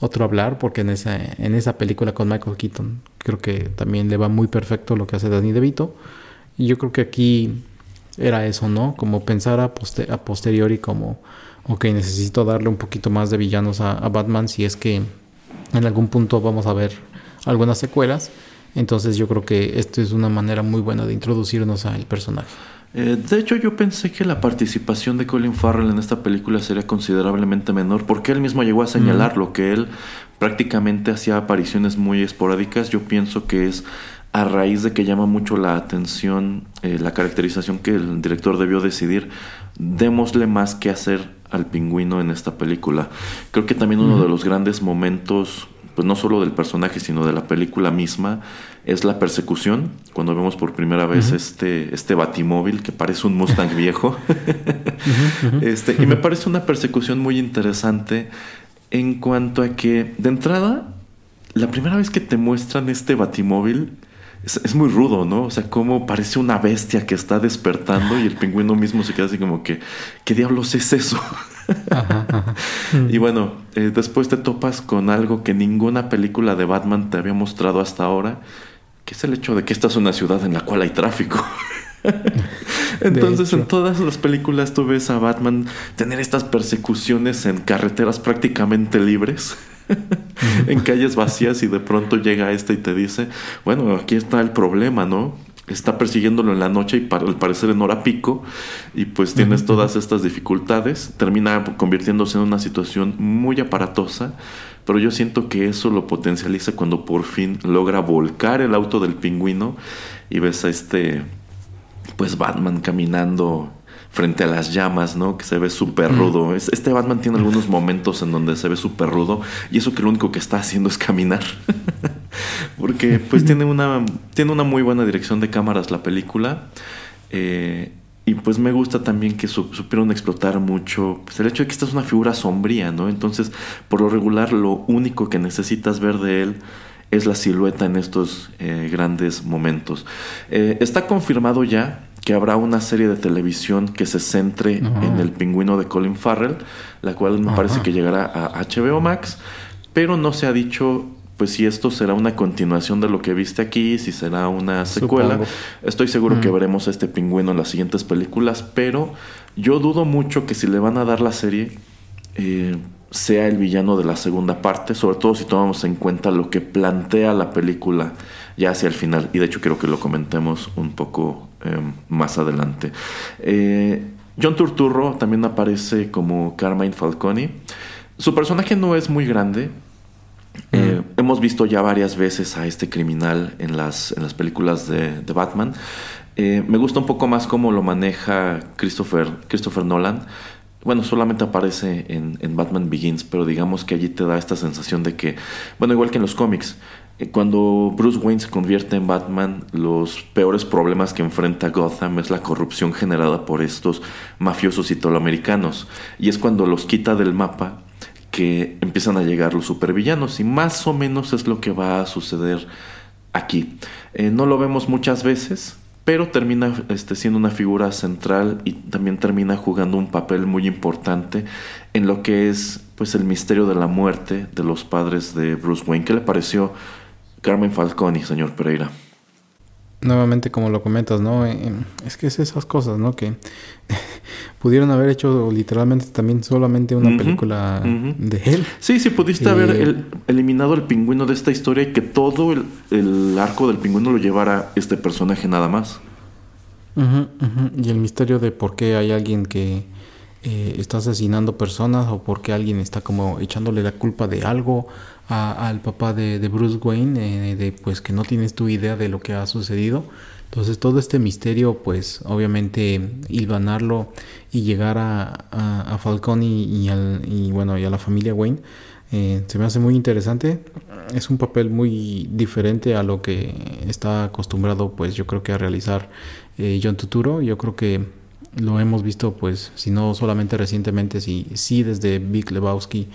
otro hablar porque en esa, en esa película con Michael Keaton creo que también le va muy perfecto lo que hace Danny DeVito. Y yo creo que aquí era eso, ¿no? Como pensar a, poster a posteriori como, ok, necesito darle un poquito más de villanos a, a, Batman si es que en algún punto vamos a ver algunas secuelas. Entonces yo creo que esto es una manera muy buena de introducirnos al personaje. Eh, de hecho, yo pensé que la participación de Colin Farrell en esta película sería considerablemente menor, porque él mismo llegó a señalar mm. lo que él prácticamente hacía apariciones muy esporádicas. Yo pienso que es a raíz de que llama mucho la atención eh, la caracterización que el director debió decidir, démosle más que hacer al pingüino en esta película. Creo que también uno de los grandes momentos pues no solo del personaje, sino de la película misma, es la persecución. Cuando vemos por primera vez este, este batimóvil que parece un Mustang viejo. este, y me parece una persecución muy interesante en cuanto a que, de entrada, la primera vez que te muestran este batimóvil, es, es, muy rudo, ¿no? O sea, como parece una bestia que está despertando y el pingüino mismo se queda así como que, ¿qué diablos es eso? Ajá, ajá. y bueno, eh, después te topas con algo que ninguna película de Batman te había mostrado hasta ahora, que es el hecho de que esta es una ciudad en la cual hay tráfico. Entonces, en todas las películas tú ves a Batman tener estas persecuciones en carreteras prácticamente libres. en calles vacías y de pronto llega este y te dice, bueno, aquí está el problema, ¿no? Está persiguiéndolo en la noche y para, al parecer en hora pico y pues tienes todas estas dificultades, termina convirtiéndose en una situación muy aparatosa, pero yo siento que eso lo potencializa cuando por fin logra volcar el auto del pingüino y ves a este pues Batman caminando frente a las llamas, ¿no? Que se ve súper rudo. Este Batman tiene algunos momentos en donde se ve súper rudo y eso que lo único que está haciendo es caminar. Porque pues tiene una, tiene una muy buena dirección de cámaras la película. Eh, y pues me gusta también que supieron explotar mucho pues, el hecho de que esta es una figura sombría, ¿no? Entonces, por lo regular, lo único que necesitas ver de él es la silueta en estos eh, grandes momentos. Eh, está confirmado ya que habrá una serie de televisión que se centre en el pingüino de Colin Farrell, la cual me parece que llegará a HBO Max, pero no se ha dicho pues si esto será una continuación de lo que viste aquí, si será una secuela. Estoy seguro que veremos a este pingüino en las siguientes películas, pero yo dudo mucho que si le van a dar la serie eh, sea el villano de la segunda parte, sobre todo si tomamos en cuenta lo que plantea la película ya hacia el final. Y de hecho quiero que lo comentemos un poco eh, más adelante. Eh, John Turturro también aparece como Carmine Falcone. Su personaje no es muy grande. Eh, hemos visto ya varias veces a este criminal en las, en las películas de, de Batman. me gusta un poco más cómo lo maneja Christopher, Christopher Nolan. Bueno, solamente aparece en, en, Batman Begins, pero digamos que allí te da esta sensación de que, bueno, igual que en los cómics, eh, cuando Bruce Wayne se convierte en Batman, los peores problemas que enfrenta Gotham es la corrupción generada por estos mafiosos italoamericanos. Y es cuando los quita del mapa que empiezan a llegar los supervillanos. Y más o menos es lo que va a suceder aquí. Eh, no lo vemos muchas veces, pero termina este, siendo una figura central y también termina jugando un papel muy importante en lo que es pues el misterio de la muerte de los padres de Bruce Wayne. ¿Qué le pareció Carmen Falconi, señor Pereira. Nuevamente, como lo comentas, ¿no? Eh, es que es esas cosas, ¿no? Que pudieron haber hecho literalmente también solamente una película de él. Sí, sí, pudiste haber eh, eliminado el pingüino de esta historia y que todo el, arco del pingüino lo llevara este personaje nada más. Y el misterio de por qué hay alguien que eh, está asesinando personas o por qué alguien está como echándole la culpa de algo al papá de, Bruce Wayne, eh, de pues que no tienes tu idea de lo que ha sucedido. Entonces todo este misterio, pues obviamente hilvanarlo y llegar a, a, Falcón y, y, bueno y a la familia Wayne eh, se me hace muy interesante. Es un papel muy diferente a lo que está acostumbrado, pues yo creo que a realizar eh, John Tuturo. Yo creo que lo hemos visto, pues si no solamente recientemente, sí, sí desde Big Lebowski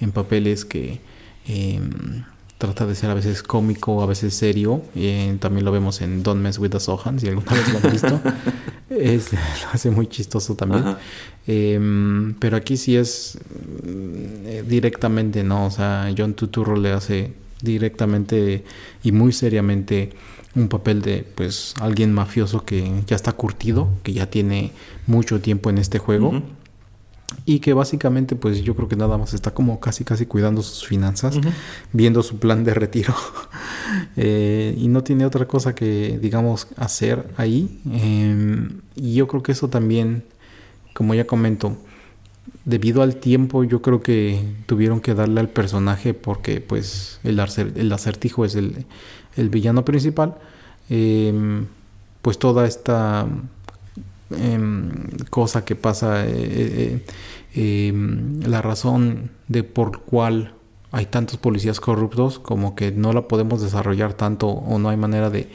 en papeles que Em, trata de ser a veces cómico, a veces serio. Eh, también lo vemos en Don't Mess with the Sohan, si alguna vez lo han visto. es, lo hace muy chistoso también. Em, pero aquí sí es mm, directamente, ¿no? O sea, John Tuturro le hace directamente y muy seriamente un papel de pues alguien mafioso que ya está curtido, que ya tiene mucho tiempo en este juego y que básicamente pues yo creo que nada más está como casi casi cuidando sus finanzas, viendo su plan de retiro eh, y no tiene otra cosa que digamos hacer ahí em, y yo creo que eso también como ya comento debido al tiempo yo creo que tuvieron que darle al personaje porque pues el, el acertijo es el, el villano principal em, pues toda esta cosa que pasa, eh, eh, em, la razón de por cual hay tantos policías corruptos como que no la podemos desarrollar tanto o no hay manera de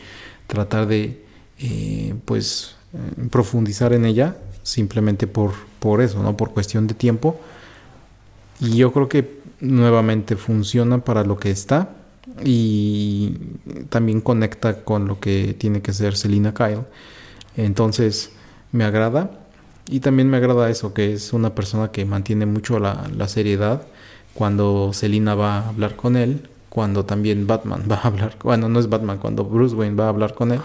tratar de eh, pues eh, profundizar en ella simplemente por, por eso, ¿no? Por cuestión de tiempo. Y yo creo que nuevamente funciona para lo que está y también conecta con lo que tiene que ser Selina Kyle. Entonces me agrada y también me agrada eso, que es una persona que mantiene mucho la, la seriedad cuando Selina va a hablar con él, cuando también Batman va a hablar, bueno, no es Batman, cuando Bruce Wayne va a hablar con él.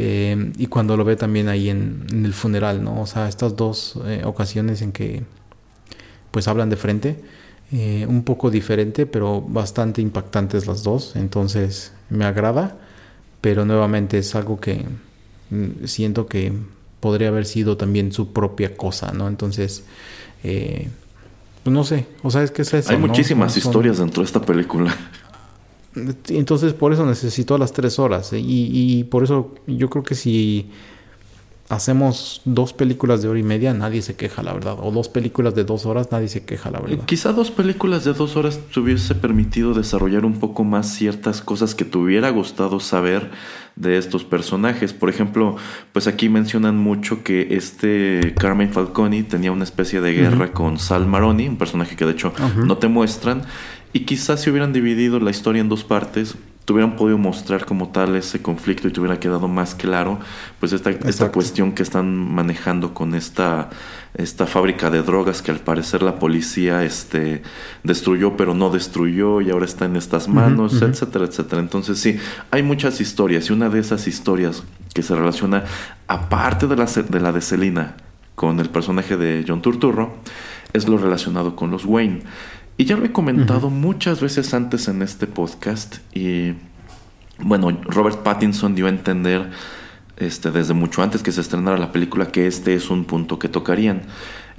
Eh, y cuando lo ve también ahí en, en el funeral, ¿no? O sea, estas dos eh, ocasiones en que pues hablan de frente, eh, un poco diferente, pero bastante impactantes las dos, entonces me agrada, pero nuevamente es algo que mm, siento que podría haber sido también su propia cosa, ¿no? Entonces, eh, pues no sé, o sea, es que es eso. Hay muchísimas son- historias dentro de esta película. entonces por eso necesito las tres horas. ¿eh? Y, y por eso yo creo que si hacemos dos películas de hora y media, nadie se queja, la verdad. O dos películas de dos horas, nadie se queja, la verdad. Quizá dos películas de dos horas te hubiese permitido desarrollar un poco más ciertas cosas que te hubiera gustado saber de estos personajes. Por ejemplo, pues aquí mencionan mucho que este Carmen Falcone tenía una especie de guerra con Sal Maroni, un personaje que de hecho no te muestran. Y quizás si hubieran dividido la historia en dos partes, te hubieran podido mostrar como tal ese conflicto y te hubiera quedado más claro pues esta, esta cuestión que están manejando con esta, esta fábrica de drogas que al parecer la policía este, destruyó pero no destruyó y ahora está en estas manos, etcétera, etcétera. Entonces sí, hay muchas historias y una de esas historias que se relaciona aparte de la, de la de Selina con el personaje de John Turturro es lo relacionado con los Wayne. Y ya lo he comentado muchas veces antes en este podcast y bueno, Robert Pattinson dio a entender este, desde mucho antes que se estrenara la película que este es un punto que tocarían.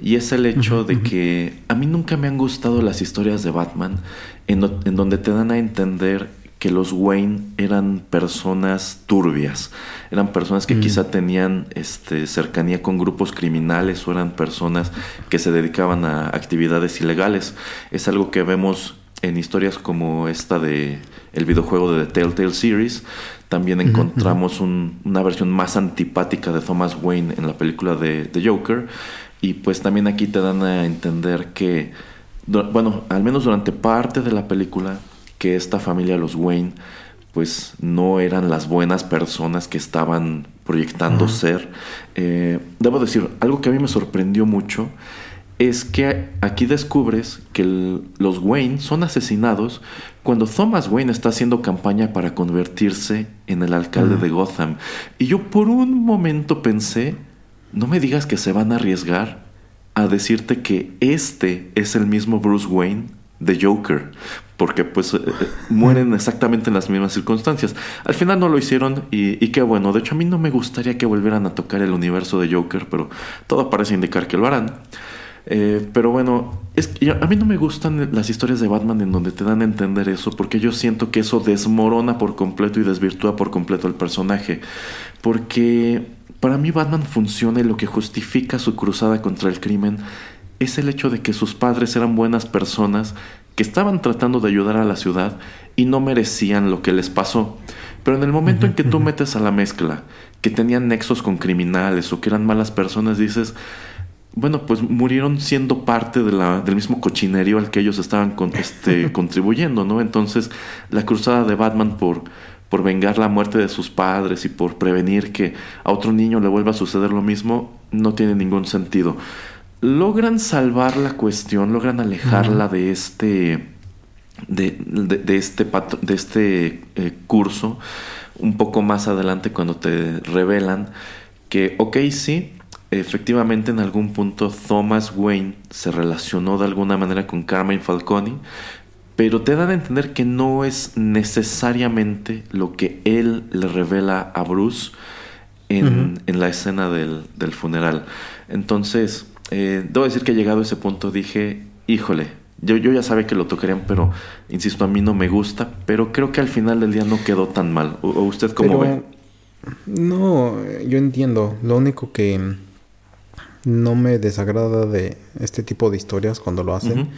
Y es el hecho de que a mí nunca me han gustado las historias de Batman en, do- en donde te dan a entender que los Wayne eran personas turbias, eran personas que Mm. quizá tenían este, cercanía con grupos criminales o eran personas que se dedicaban a actividades ilegales. Es algo que vemos en historias como esta de el videojuego de The Telltale Series. También encontramos un- una versión más antipática de Thomas Wayne en la película de, de Joker. Y pues también aquí te dan a entender que, bueno, al menos durante parte de la película, que esta familia, los Wayne, pues no eran las buenas personas que estaban proyectando ser. Eh, debo decir, algo que a mí me sorprendió mucho es que aquí descubres que el- los Wayne son asesinados cuando Thomas Wayne está haciendo campaña para convertirse en el alcalde de Gotham. Y yo por un momento pensé, no me digas que se van a arriesgar a decirte que este es el mismo Bruce Wayne de Joker, porque pues eh, eh, mueren exactamente en las mismas circunstancias. Al final no lo hicieron y, y qué bueno, de hecho a mí no me gustaría que volvieran a tocar el universo de Joker, pero todo parece indicar que lo harán. Eh, pero bueno, es que yo- a mí no me gustan las historias de Batman en donde te dan a entender eso, porque yo siento que eso desmorona por completo y desvirtúa por completo el personaje. Porque para mí Batman funciona y lo que justifica su cruzada contra el crimen es el hecho de que sus padres eran buenas personas que estaban tratando de ayudar a la ciudad y no merecían lo que les pasó. Pero en el momento en que tú metes a la mezcla que tenían nexos con criminales o que eran malas personas, dices, bueno, pues murieron siendo parte de la, del mismo cochinerio al que ellos estaban con- este, contribuyendo, ¿no? Entonces, la cruzada de Batman por, por vengar la muerte de sus padres y por prevenir que a otro niño le vuelva a suceder lo mismo, no tiene ningún sentido. Logran salvar la cuestión, logran alejarla de este de, de- de este, de este eh, curso un poco más adelante cuando te revelan que, ok, sí, efectivamente en algún punto Thomas Wayne se relacionó de alguna manera con Carmen Falcone, pero te dan a entender que no es necesariamente lo que él le revela a Bruce en, en la escena del, del funeral. Entonces, eh, debo decir que llegado a ese punto dije, híjole, yo, yo ya sabía que lo tocarían, pero insisto, a mí no me gusta, pero creo que al final del día no quedó tan mal. ¿O, usted cómo Pero, ve? No, yo entiendo. Lo único que no me desagrada de este tipo de historias cuando lo hacen.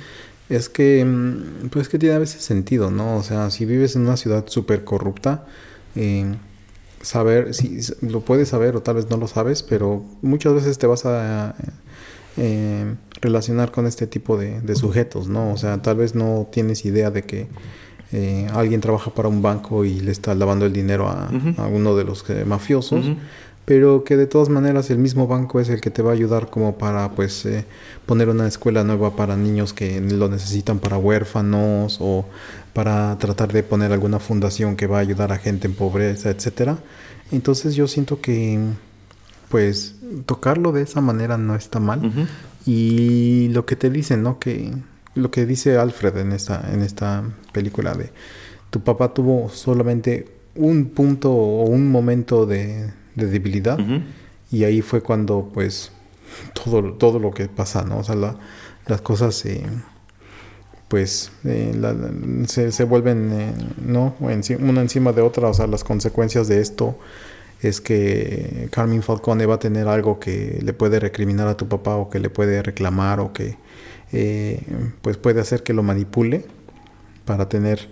Es que, mm, pues que tiene a veces sentido, ¿no? O sea, si vives en una ciudad súper corrupta, eh, saber, si lo puedes saber o tal vez no lo sabes, pero muchas veces te vas a eh, relacionar con este tipo de, de, sujetos, ¿no? O sea, tal vez no tienes idea de que eh, alguien trabaja para un banco y le está lavando el dinero a, uh -huh. a uno de los eh, mafiosos. Uh -huh pero que de todas maneras el mismo banco es el que te va a ayudar como para pues eh, poner una escuela nueva para niños que lo necesitan para huérfanos o para tratar de poner alguna fundación que va a ayudar a gente en pobreza, etcétera. Entonces yo siento que pues tocarlo de esa manera no está mal. Uh -huh. Y lo que te dicen, ¿no? Que lo que dice Alfred en esta en esta película de tu papá tuvo solamente un punto o un momento de de debilidad uh -huh. y ahí fue cuando pues todo, todo lo que pasa, ¿no? O sea, la, las cosas eh, pues eh, la, se, se, vuelven, eh, ¿no? Una encima de otra, o sea, las consecuencias de esto es que Carmen Falcone va a tener algo que le puede recriminar a tu papá o que le puede reclamar o que pues puede hacer que lo manipule para tener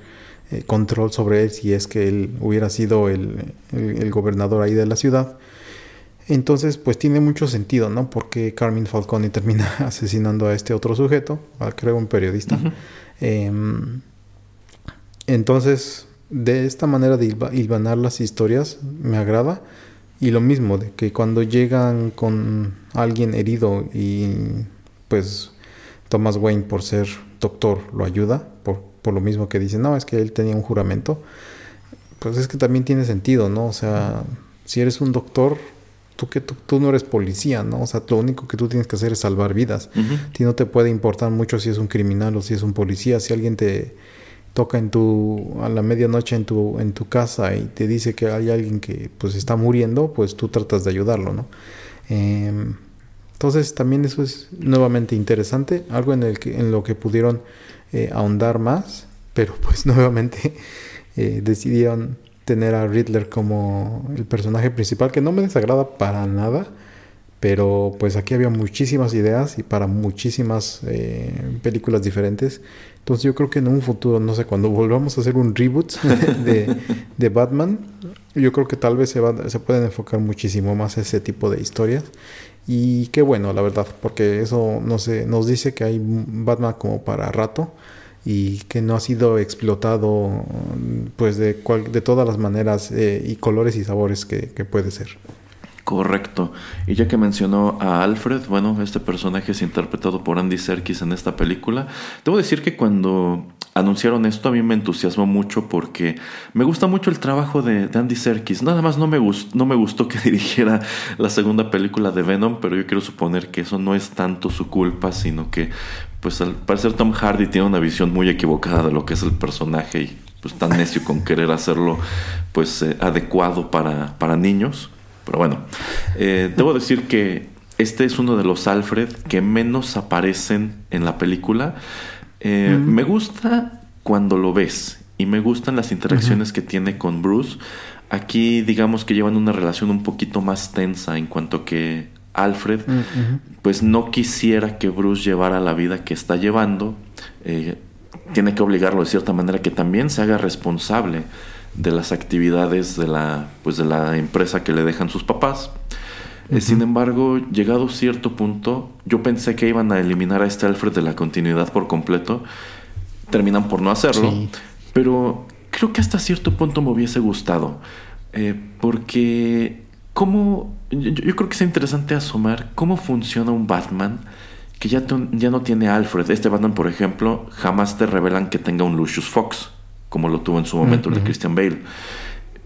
eh, control sobre él si es que él hubiera sido el, el, el, gobernador ahí de la ciudad. Entonces, pues tiene mucho sentido, ¿no? Porque Carmen Falcone termina asesinando a este otro sujeto, a, creo un periodista. Uh -huh. eh, entonces, de esta manera de hilvanar las historias me agrada. Y lo mismo, de que cuando llegan con alguien herido y pues Thomas Wayne por ser doctor lo ayuda, por, por lo mismo que dicen, no, es que él tenía un juramento, pues es que también tiene sentido, ¿no? O sea, si eres un doctor, tú que tú, tú, no eres policía, ¿no? O sea, lo único que tú tienes que hacer es salvar vidas. Uh -huh. A ti no te puede importar mucho si es un criminal o si es un policía. Si alguien te toca en tu a la medianoche en tu en tu casa y te dice que hay alguien que pues está muriendo, pues tú tratas de ayudarlo, ¿no? Eh, entonces también eso es nuevamente interesante, algo en el que en lo que pudieron eh, ahondar más, pero pues nuevamente eh, decidieron tener a Riddler como el personaje principal, que no me desagrada para nada, pero pues aquí había muchísimas ideas y para muchísimas eh, películas diferentes. Entonces yo creo que en un futuro, no sé, cuando volvamos a hacer un reboot de, de Batman, yo creo que tal vez se, va, se pueden enfocar muchísimo más ese tipo de historias. Y qué bueno, la verdad, porque eso no sé, nos dice que hay Batman como para rato y que no ha sido explotado pues de, cual, de todas las maneras eh, y colores y sabores que, puede ser. Correcto. Y ya que mencionó a Alfred, bueno, este personaje es interpretado por Andy Serkis en esta película. Debo decir que cuando anunciaron esto a mí me entusiasmó mucho porque me gusta mucho el trabajo de, Andy Serkis. Nada más no me, gust, no me gustó que dirigiera la segunda película de Venom, pero yo quiero suponer que eso no es tanto su culpa, sino que pues al parecer Tom Hardy tiene una visión muy equivocada de lo que es el personaje y pues tan necio con querer hacerlo pues eh, adecuado para, para niños. Pero bueno, eh, debo decir que este es uno de los Alfred que menos aparecen en la película. Eh, mm. Me gusta cuando lo ves y me gustan las interacciones uh -huh. que tiene con Bruce. Aquí digamos que llevan una relación un poquito más tensa en cuanto que Alfred uh -huh. pues no quisiera que Bruce llevara la vida que está llevando. Eh, tiene que obligarlo de cierta manera que también se haga responsable de las actividades de la, pues de la empresa que le dejan sus papás. Uh -huh. Sin embargo, llegado a cierto punto, yo pensé que iban a eliminar a este Alfred de la continuidad por completo. Terminan por no hacerlo. Sí. Pero creo que hasta cierto punto me hubiese gustado. Eh, porque, ¿cómo? Yo, yo, creo que es interesante asomar cómo funciona un Batman que ya, ya no tiene a Alfred. Este Batman, por ejemplo, jamás te revelan que tenga un Lucius Fox, como lo tuvo en su momento el de Christian Bale.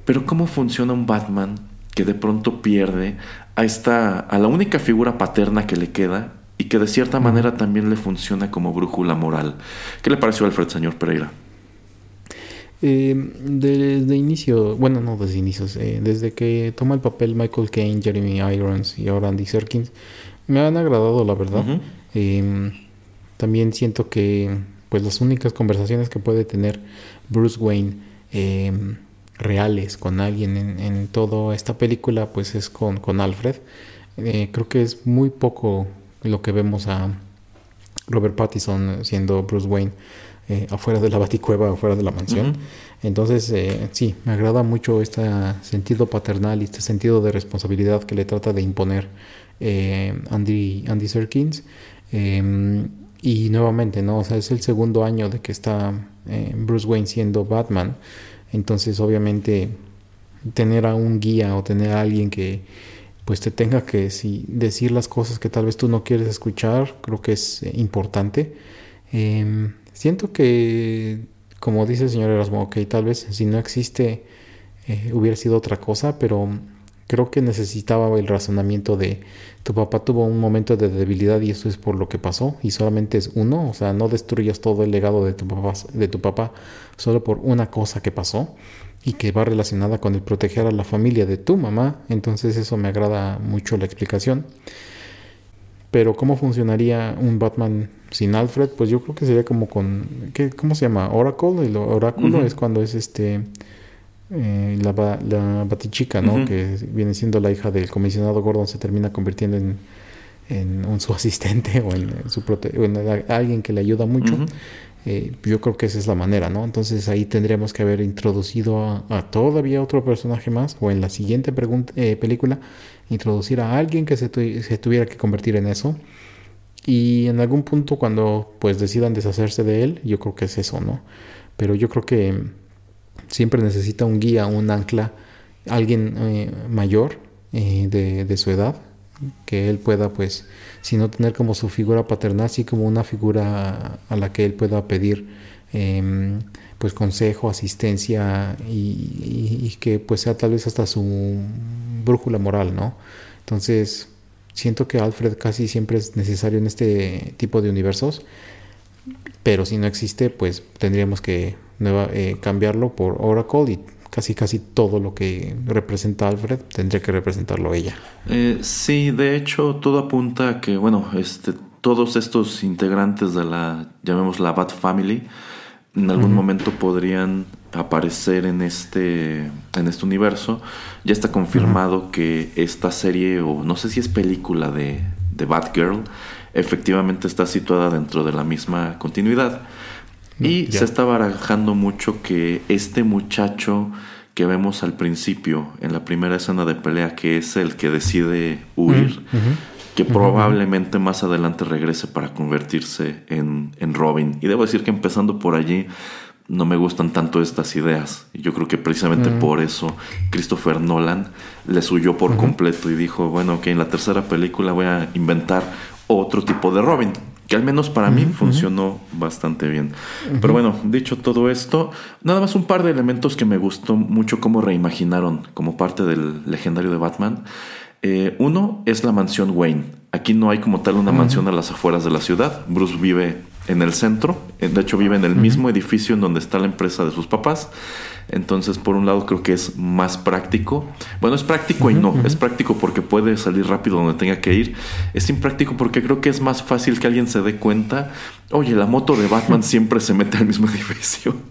Pero, ¿cómo funciona un Batman que de pronto pierde a esta a la única figura paterna que le queda y que de cierta manera también le funciona como brújula moral. ¿Qué le pareció Alfred, señor Pereira? Eh, desde inicio, bueno, no desde inicios, eh, desde que toma el papel Michael Caine, Jeremy Irons y ahora Andy Serkins, me han agradado, la verdad. Uh -huh. eh, también siento que, pues, las únicas conversaciones que puede tener Bruce Wayne eh, reales con alguien en, en toda esta película, pues es con, con Alfred. Eh, creo que es muy poco lo que vemos a, Robert Pattinson siendo Bruce Wayne eh, afuera de la baticueva, afuera de la mansión. Entonces, eh, sí, me agrada mucho este sentido paternal y este sentido de responsabilidad que le trata de imponer eh, Andy, Andy Serkins. Y nuevamente, ¿no? O sea, es el segundo año de que está eh, Bruce Wayne siendo Batman. Entonces, obviamente, tener a un guía o tener a alguien que pues te tenga que decir las cosas que tal vez tú no quieres escuchar, creo que es eh, importante. Eh, siento que, como dice el señor Erasmo, ok, tal vez si no existe eh, hubiera sido otra cosa, pero creo que necesitaba el razonamiento de tu papá tuvo un momento de debilidad y eso es por lo que pasó y solamente es uno, o sea, no destruyas todo el legado de tu papá, de tu papá solo por una cosa que pasó y que va relacionada con el proteger a la familia de tu mamá, entonces eso me agrada mucho la explicación. Pero ¿cómo funcionaría un Batman sin Alfred? Pues yo creo que sería como con ¿qué, ¿cómo se llama? Oracle, el oráculo es cuando es este eh, la, ba- la batichica, ¿no? Que viene siendo la hija del comisionado Gordon, se termina convirtiendo en, en un, su asistente o en, su prote- o en a- alguien que le ayuda mucho. Eh, yo creo que esa es la manera, ¿no? Entonces ahí tendríamos que haber introducido a, a todavía otro personaje más, o en la siguiente eh, película, introducir a alguien que se, tu- se tuviera que convertir en eso. Y en algún punto cuando pues decidan deshacerse de él, yo creo que es eso, ¿no? Pero yo creo que siempre necesita un guía, un ancla, alguien eh, mayor eh, de, su edad, que él pueda, pues, si no tener como su figura paternal, sí como una figura a la que él pueda pedir, em, pues, consejo, asistencia y que, pues, sea tal vez hasta su brújula moral, ¿no? Entonces, siento que Alfred casi siempre es necesario en este tipo de universos, pero si no existe, pues tendríamos que nueva- eh, cambiarlo por Oracle y casi casi todo lo que representa Alfred tendría que representarlo ella. Eh, sí, de hecho, todo apunta a que, bueno, este, todos estos integrantes de la, llamémosla Bat Family, en algún momento podrían aparecer en este, en este universo. Ya está confirmado que esta serie, o no sé si es película de, de Batgirl, efectivamente está situada dentro de la misma continuidad. Y ya. se está barajando mucho que este muchacho que vemos al principio, en la primera escena de pelea, que es el que decide huir, Mm, que probablemente más adelante regrese para convertirse en, en Robin. Y debo decir que empezando por allí, no me gustan tanto estas ideas. Y yo creo que precisamente Mm. por eso Christopher Nolan les huyó por completo y dijo, bueno, que en la tercera película voy a inventar otro tipo de Robin. Que al menos para mí funcionó bastante bien. Pero bueno, dicho todo esto, nada más un par de elementos que me gustó mucho cómo reimaginaron como parte del legendario de Batman. Eh, uno es la mansión Wayne. Aquí no hay como tal una mansión a las afueras de la ciudad. Bruce vive en el centro. Eh, De hecho, vive en el mismo edificio en donde está la empresa de sus papás. Entonces, por un lado, creo que es más práctico. Bueno, es práctico y no. Es práctico porque puede salir rápido donde tenga que ir. Es impráctico porque creo que es más fácil que alguien se dé cuenta. Oye, la moto de Batman siempre se mete al mismo edificio.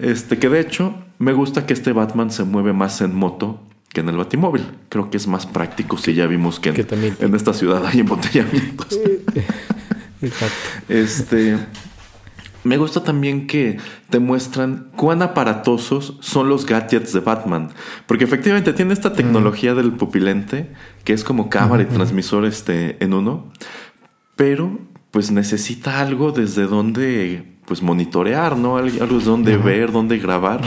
este, que de hecho, me gusta que este Batman se mueve más en moto que en el Batimóvil. Creo que es más práctico si ya vimos que en, Que también- en esta ciudad hay embotellamientos. Exacto. Este. Me gusta también que te muestran cuán aparatosos son los gadgets de Batman. Porque efectivamente tiene esta tecnología del pupilente, que es como cámara y transmisor este, en uno. Pero, pues necesita algo desde donde pues monitorear, ¿no? Algo desde donde ver, donde grabar.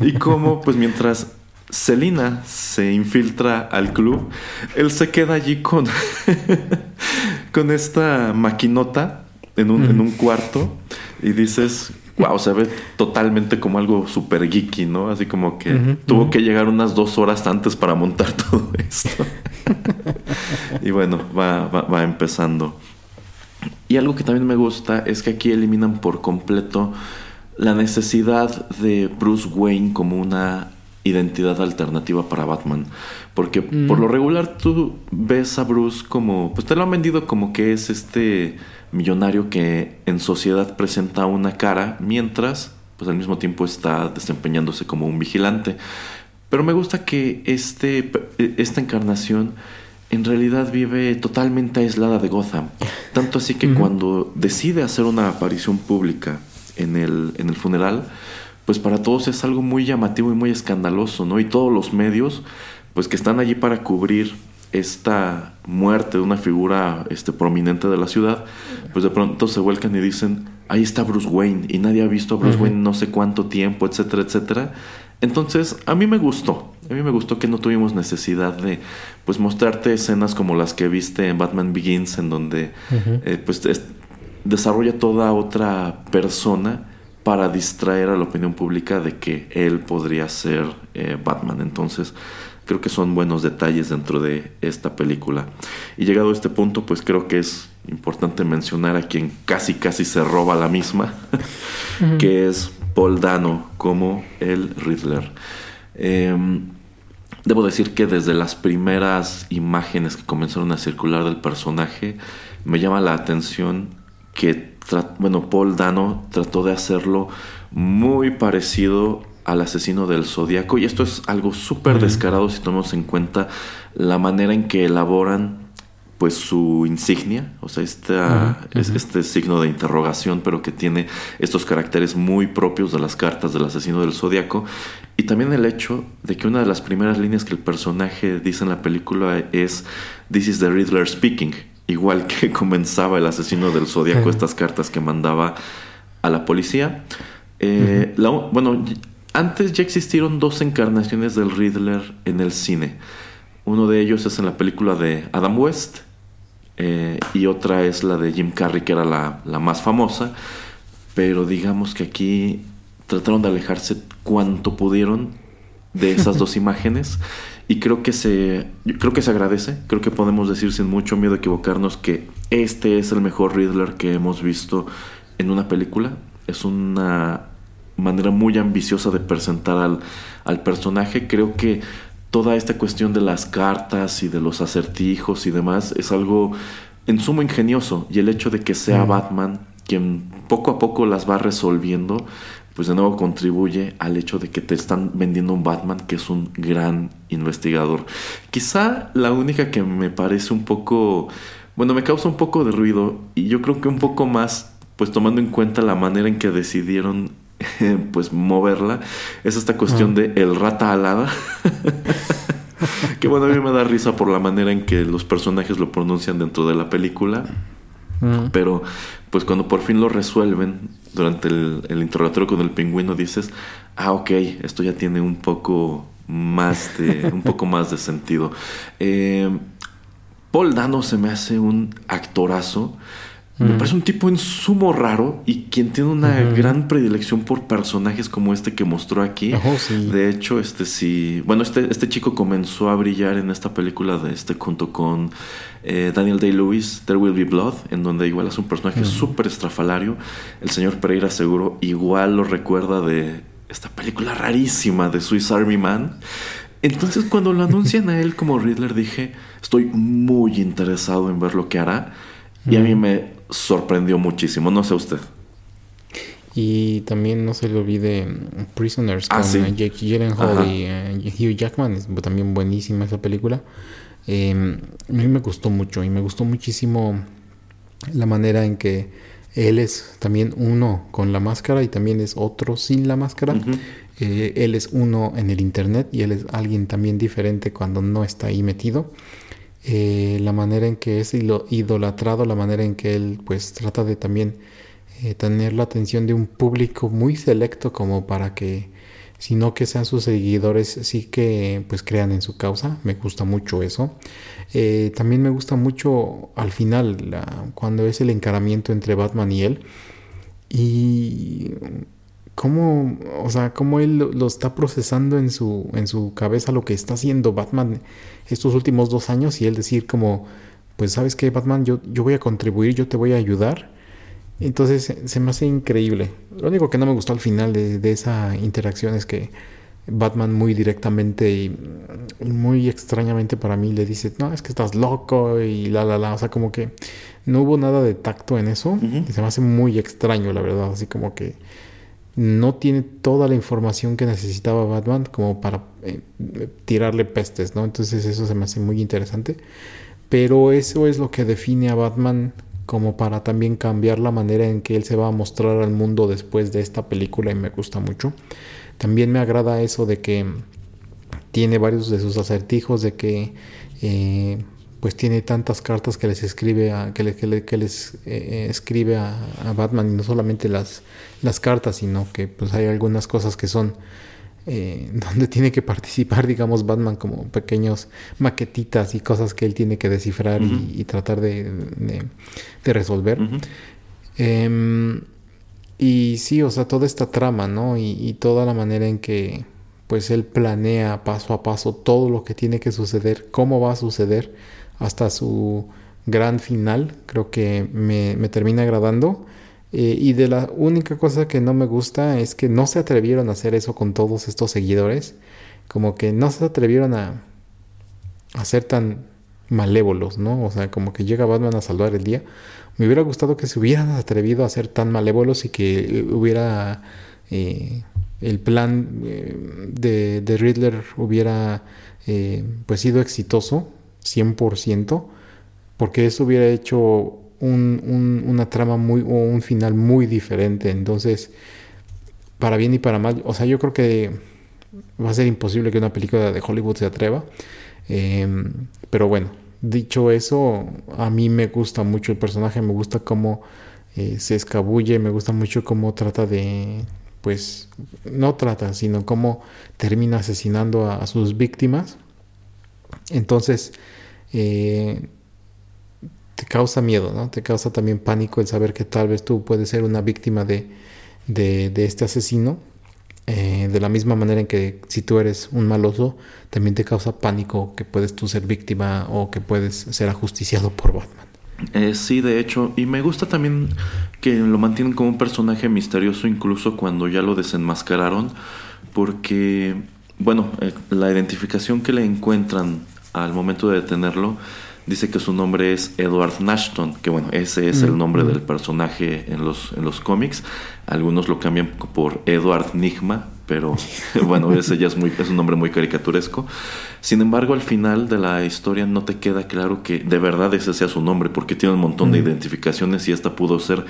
y como, pues mientras Selina se infiltra al club, él se queda allí con, con esta maquinota en un, en un cuarto y dices, wow, se ve totalmente como algo súper geeky, ¿no? Así como que tuvo que llegar unas dos horas antes para montar todo esto. y bueno, va, va, va empezando. Y algo que también me gusta es que aquí eliminan por completo la necesidad de Bruce Wayne como una identidad alternativa para Batman. Porque Mm. por lo regular tú ves a Bruce como, pues te lo han vendido como que es este millonario que en sociedad presenta una cara, mientras pues al mismo tiempo está desempeñándose como un vigilante. Pero me gusta que este, esta encarnación en realidad vive totalmente aislada de Gotham. Tanto así que cuando decide hacer una aparición pública en el, en el funeral, pues para todos es algo muy llamativo y muy escandaloso, ¿no? Y todos los medios, pues que están allí para cubrir esta muerte de una figura este, prominente de la ciudad, pues de pronto se vuelcan y dicen, ahí está Bruce Wayne, y nadie ha visto a Bruce Wayne no sé cuánto tiempo, etcétera, etcétera. Entonces, a mí me gustó, a mí me gustó que no tuvimos necesidad de, pues, mostrarte escenas como las que viste en Batman Begins, en donde, eh, pues, es- desarrolla toda otra persona para distraer a la opinión pública de que él podría ser eh, Batman. Entonces, creo que son buenos detalles dentro de esta película. Y llegado a este punto, pues creo que es importante mencionar a quien casi casi se roba la misma, que es Paul Dano como el Riddler. Em, Debo decir que desde las primeras imágenes que comenzaron a circular del personaje, me llama la atención que, bueno, Paul Dano trató de hacerlo muy parecido al asesino del Zodíaco, y esto es algo súper descarado si tomamos en cuenta la manera en que elaboran pues su insignia, o sea, esta, es este signo de interrogación, pero que tiene estos caracteres muy propios de las cartas del asesino del zodiaco, y también el hecho de que una de las primeras líneas que el personaje dice en la película es This is the Riddler speaking, igual que comenzaba el asesino del zodiaco estas cartas que mandaba a la policía. Eh, la- bueno, antes ya existieron dos encarnaciones del Riddler en el cine. Uno de ellos es en la película de Adam West eh, y otra es la de Jim Carrey, que era la, la más famosa. Pero digamos que aquí trataron de alejarse cuanto pudieron de esas dos imágenes y creo que se creo que se agradece creo que podemos decir sin mucho miedo a equivocarnos que este es el mejor Riddler que hemos visto en una película es una manera muy ambiciosa de presentar al, al personaje creo que toda esta cuestión de las cartas y de los acertijos y demás es algo en sumo ingenioso y el hecho de que sea Batman quien poco a poco las va resolviendo pues de nuevo contribuye al hecho de que te están vendiendo un Batman que es un gran investigador. Quizá la única que me parece un poco, bueno, me causa un poco de ruido y yo creo que un poco más, pues tomando en cuenta la manera en que decidieron pues moverla, es esta cuestión de el rata alada. que bueno, a mí me da risa por la manera en que los personajes lo pronuncian dentro de la película. Mm. Pero pues cuando por fin lo resuelven durante el, el interrogatorio con el pingüino dices, ah, ok, esto ya tiene un poco más de, un poco más de sentido. Eh, Paul Dano se me hace un actorazo. Me parece un tipo en sumo raro y quien tiene una gran predilección por personajes como este que mostró aquí. Sí. De hecho, este sí. Bueno, este, este chico comenzó a brillar en esta película de este junto con eh, Daniel Day-Lewis, There Will Be Blood, en donde igual es un personaje súper estrafalario. El señor Pereira seguro igual lo recuerda de esta película rarísima de Swiss Army Man. Entonces, cuando lo anuncian a él como Riddler, dije, estoy muy interesado en ver lo que hará. Y a mí me sorprendió muchísimo, no sé usted. Y también no se le olvide Prisoners Ah, con sí. eh, Jake Gyllenhaal Ajá. y eh, Hugh Jackman. Es también buenísima esa película. Eh, a mí me gustó mucho y me gustó muchísimo la manera en que él es también uno con la máscara y también es otro sin la máscara. Eh, él es uno en el internet y él es alguien también diferente cuando no está ahí metido. Eh, la manera en que es idolatrado, la manera en que él pues trata de también eh, tener la atención de un público muy selecto como para que sino que sean sus seguidores sí que pues crean en su causa. Me gusta mucho eso. Eh, también me gusta mucho al final cuando es el encaramiento entre Batman y él. Y cómo, o sea, cómo él lo, está procesando en su, en su cabeza lo que está haciendo Batman estos últimos dos años y él decir como, pues sabes que Batman, yo, yo voy a contribuir, yo te voy a ayudar. Entonces se- me hace increíble. Lo único que no me gustó al final de, de esa interacción es que Batman muy directamente y muy extrañamente para mí le dice, no, es que estás loco y la, la, la. O sea, como que no hubo nada de tacto en eso. Y se me hace muy extraño, la verdad. Así como que no tiene toda la información que necesitaba Batman como para eh, tirarle pestes, ¿no? Entonces eso se me hace muy interesante. Pero eso es lo que define a Batman como para también cambiar la manera en que él se va a mostrar al mundo después de esta película y me gusta mucho. También me agrada eso de que tiene varios de sus acertijos, de que eh, pues tiene tantas cartas que les escribe a, que, le- que le- que les eh, escribe a, a Batman y no solamente las, las cartas, sino que pues hay algunas cosas que son eh, donde tiene que participar, digamos, Batman como pequeños maquetitas y cosas que él tiene que descifrar y- tratar de, de- de resolver. Em, y sí, o sea, toda esta trama, ¿no? Y, y toda la manera en que pues él planea paso a paso todo lo que tiene que suceder, cómo va a suceder hasta su gran final, creo que me, termina agradando. Eh, y de la única cosa que no me gusta es que no se atrevieron a hacer eso con todos estos seguidores. Como que no se atrevieron a, a ser tan malévolos, ¿no? O sea, como que llega Batman a salvar el día. Me hubiera gustado que se hubieran atrevido a ser tan malévolos y que eh, hubiera eh, el plan de, de Riddler hubiera pues sido exitoso 100%, porque eso hubiera hecho un- un- una trama muy o un final muy diferente. Entonces, para bien y para mal, o sea, yo creo que va a ser imposible que una película de Hollywood se atreva. Eh, pero bueno, dicho eso, a mí me gusta mucho el personaje, me gusta cómo eh, se escabulle, me gusta mucho cómo trata de, pues, no trata, sino cómo termina asesinando a sus víctimas. Entonces, eh, te causa miedo, ¿no? Te causa también pánico el saber que tal vez tú puedes ser una víctima de, de, de este asesino. Eh, de la misma manera en que si tú eres un maloso, también te causa pánico que puedes tú ser víctima o que puedes ser ajusticiado por Batman. Eh, sí, de hecho, y me gusta también que lo mantienen como un personaje misterioso incluso cuando ya lo desenmascararon, porque, bueno, eh, la identificación que le encuentran al momento de detenerlo dice que su nombre es Edward Nashton, que bueno, ese es el nombre del personaje en los, en los cómics. Algunos lo cambian por Edward Nigma, pero bueno, ese ya es, muy, es un nombre muy caricaturesco. Sin embargo, al final de la historia no te queda claro que de verdad ese sea su nombre, porque tiene un montón de identificaciones y esta pudo ser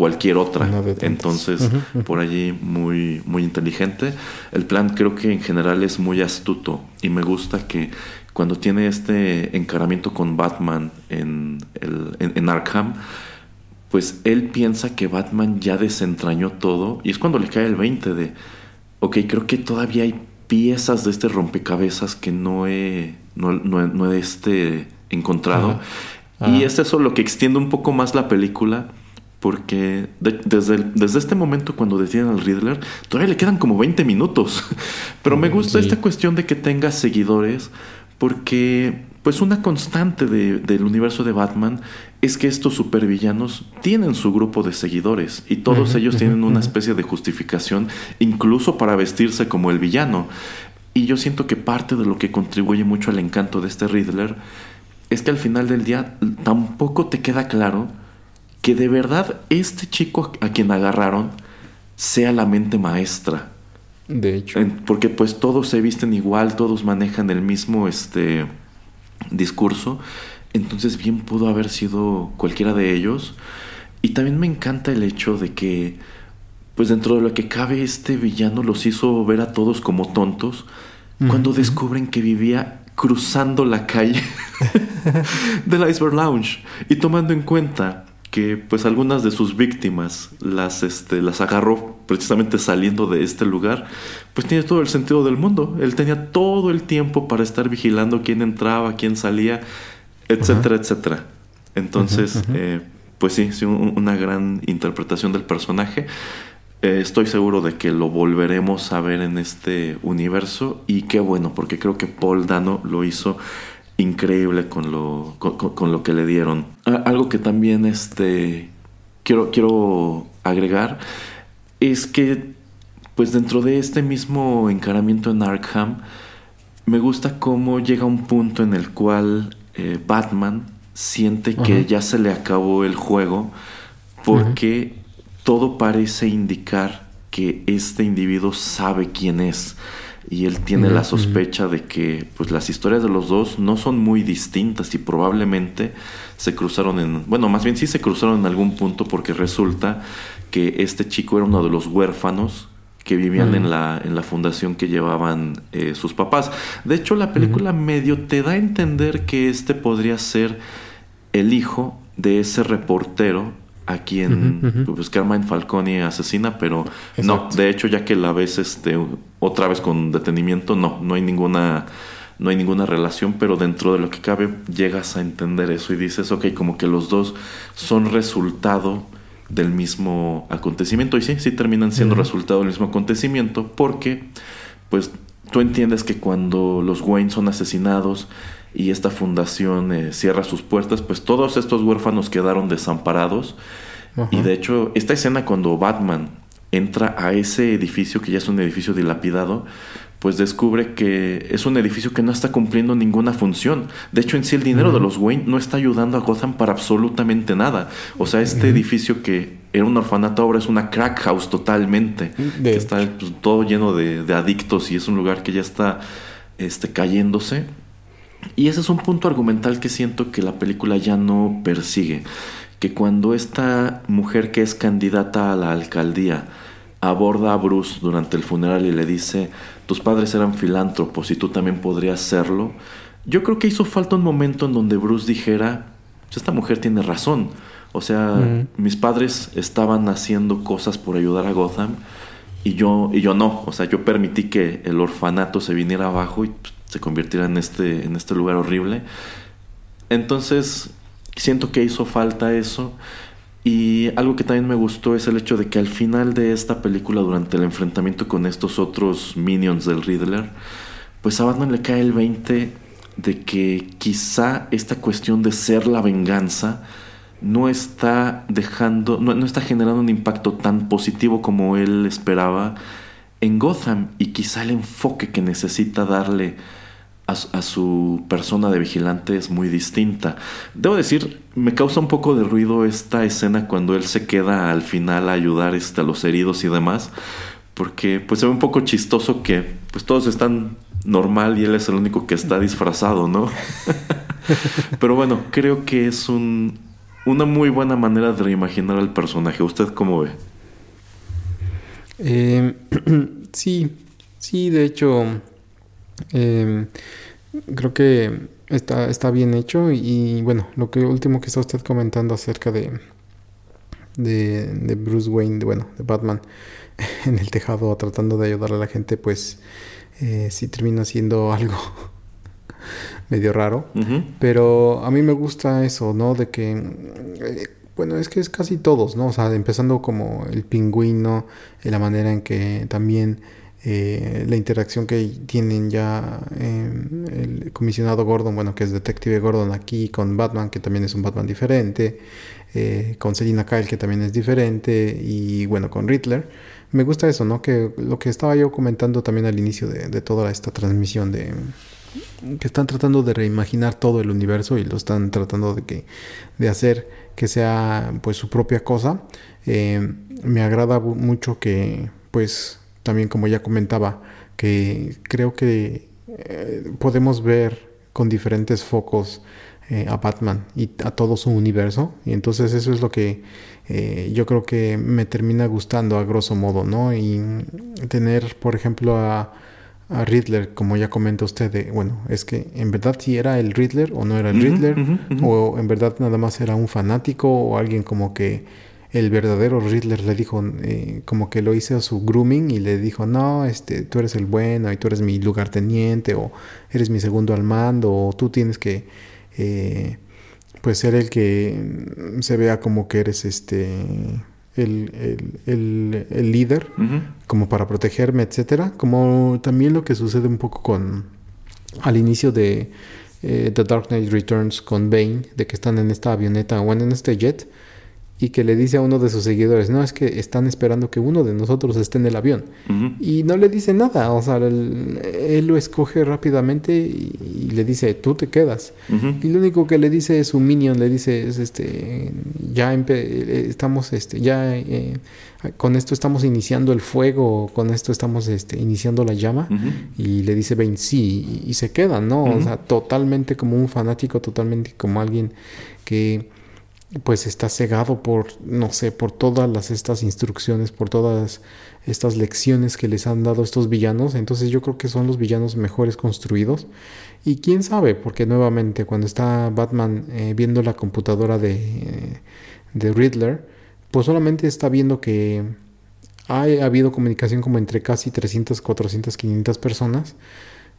cualquier otra. Entonces, Ujú, ujú. por allí muy, muy inteligente. El plan creo que en general es muy astuto y me gusta que cuando tiene este encaramiento con Batman en, el, en, en Arkham, pues él piensa que Batman ya desentrañó todo y es cuando le cae el 20 de, ok, creo que todavía hay piezas de este rompecabezas que no he, no, no, no he este, encontrado. Ajá. Y Ajá. es eso lo que extiende un poco más la película. Porque de- desde, el- desde este momento cuando detienen al Riddler, todavía le quedan como 20 minutos. Pero me Mm, gusta sí. esta cuestión de que tenga seguidores, porque pues una constante de- del universo de Batman es que estos supervillanos tienen su grupo de seguidores y todos ellos tienen una especie de justificación, incluso para vestirse como el villano. Y yo siento que parte de lo que contribuye mucho al encanto de este Riddler es que al final del día tampoco te queda claro que de verdad este chico a quien agarraron sea la mente maestra. De hecho. Porque pues todos se visten igual, todos manejan el mismo este discurso. Entonces bien pudo haber sido cualquiera de ellos. Y también me encanta el hecho de que pues dentro de lo que cabe este villano los hizo ver a todos como tontos cuando descubren que vivía cruzando la calle del Iceberg Lounge y tomando en cuenta que pues algunas de sus víctimas las este las agarró precisamente saliendo de este lugar, pues tiene todo el sentido del mundo. Él tenía todo el tiempo para estar vigilando quién entraba, quién salía, etcétera, etcétera. Entonces, eh, pues sí, sí, un- una gran interpretación del personaje. Eh, estoy seguro de que lo volveremos a ver en este universo y qué bueno, porque creo que Paul Dano lo hizo increíble con lo, con, lo que le dieron. Ah, algo que también este, quiero, quiero agregar es que pues dentro de este mismo encaramiento en Arkham, me gusta cómo llega un punto en el cual eh, Batman siente que ya se le acabó el juego porque todo parece indicar que este individuo sabe quién es y él tiene la sospecha de que pues las historias de los dos no son muy distintas y probablemente se cruzaron en bueno más bien sí se cruzaron en algún punto porque resulta que este chico era uno de los huérfanos que vivían en la en la fundación que llevaban eh, sus papás. De hecho la película medio te da a entender que este podría ser el hijo de ese reportero a quien Ujú, ujú. pues Carmine Falcone asesina, pero no, de hecho ya que la ves este otra vez con detenimiento, no, no hay ninguna no hay ninguna relación, pero dentro de lo que cabe llegas a entender eso y dices, ok, como que los dos son resultado del mismo acontecimiento. Y sí, sí terminan siendo resultado del mismo acontecimiento porque pues tú entiendes que cuando los Wayne son asesinados y esta fundación eh, cierra sus puertas, pues todos estos huérfanos quedaron desamparados. Ajá. Y de hecho, esta escena cuando Batman entra a ese edificio, que ya es un edificio dilapidado, pues descubre que es un edificio que no está cumpliendo ninguna función. De hecho, en sí el dinero de los Wayne no está ayudando a Gotham para absolutamente nada. O sea, este edificio que era un orfanato ahora es una crack house totalmente. De que está pues, todo lleno de, de adictos y es un lugar que ya está este, cayéndose. Y ese es un punto argumental que siento que la película ya no persigue. Que cuando esta mujer que es candidata a la alcaldía aborda a Bruce durante el funeral y le dice, tus padres eran filántropos y tú también podrías serlo, yo creo que hizo falta un momento en donde Bruce dijera, "Pues esta mujer tiene razón. O sea, mis padres estaban haciendo cosas por ayudar a Gotham y yo, y yo no. O sea, yo permití que el orfanato se viniera abajo y pues, se convirtiera en este, en este lugar horrible. Entonces, siento que hizo falta eso. Y algo que también me gustó es el hecho de que al final de esta película, durante el enfrentamiento con estos otros minions del Riddler, pues a Batman le cae el 20 de que quizá esta cuestión de ser la venganza no está dejando, no, no está generando un impacto tan positivo como él esperaba en Gotham y quizá el enfoque que necesita darle a, su- persona de vigilante es muy distinta. Debo decir, me causa un poco de ruido esta escena cuando él se queda al final a ayudar este, a los heridos y demás, porque pues se ve un poco chistoso que pues todos están normal y él es el único que está disfrazado, ¿no? Pero bueno, creo que es un, una muy buena manera de reimaginar al personaje. ¿Usted cómo ve? Eh, sí, sí, de hecho, eh, creo que está, está bien hecho y bueno, lo que último que está usted comentando acerca de, de, de Bruce Wayne, de, bueno, de Batman en el tejado tratando de ayudar a la gente, pues eh, sí termina siendo algo medio raro. Pero a mí me gusta eso, ¿no? De que, eh, bueno, es que es casi todos, ¿no? O sea, empezando como el pingüino, la manera en que también eh, la interacción que tienen ya eh, el comisionado Gordon, bueno, que es Detective Gordon aquí, con Batman, que también es un Batman diferente, eh, con Selina Kyle, que también es diferente, y bueno, con Riddler. Me gusta eso, ¿no? Que lo que estaba yo comentando también al inicio de, de toda esta transmisión de que están tratando de reimaginar todo el universo y lo están tratando de que de hacer que sea pues su propia cosa Eh, me agrada mucho que pues también como ya comentaba que creo que eh, podemos ver con diferentes focos eh, a Batman y a todo su universo. Y entonces eso es lo que eh, yo creo que me termina gustando a grosso modo no y tener por ejemplo a a Riddler, como ya comenta usted, de, bueno, es que en verdad si era el Riddler o no era el Riddler, o en verdad nada más era un fanático o alguien como que el verdadero Riddler le dijo, eh, como que lo hizo su grooming y le dijo, no, este, tú eres el bueno y tú eres mi lugarteniente o eres mi segundo al mando o tú tienes que, eh, pues ser el que se vea como que eres este, el, el, el, el líder como para protegerme, etcétera. Como también lo que sucede un poco con al inicio de eh, The Dark Knight Returns con Bane, de que están en esta avioneta, bueno, en este jet, y que le dice a uno de sus seguidores, no, es que están esperando que uno de nosotros esté en el avión. Y no le dice nada, o sea, él, él lo escoge rápidamente y, y le dice, tú te quedas. Y lo único que le dice su minion, le dice, es este, ya eh, estamos, este, ya eh, con esto estamos iniciando el fuego, con esto estamos este, iniciando la llama. Y le dice Ben sí, y, y se quedan, ¿no? O sea, totalmente como un fanático, totalmente como alguien que pues está cegado por, no sé, por todas las, estas instrucciones, por todas estas lecciones que les han dado estos villanos. Entonces yo creo que son los villanos mejores construidos. Y quién sabe, porque nuevamente cuando está Batman eh, viendo la computadora de, de Riddler, pues solamente está viendo que ha habido comunicación como entre casi 300, 400, 500 personas,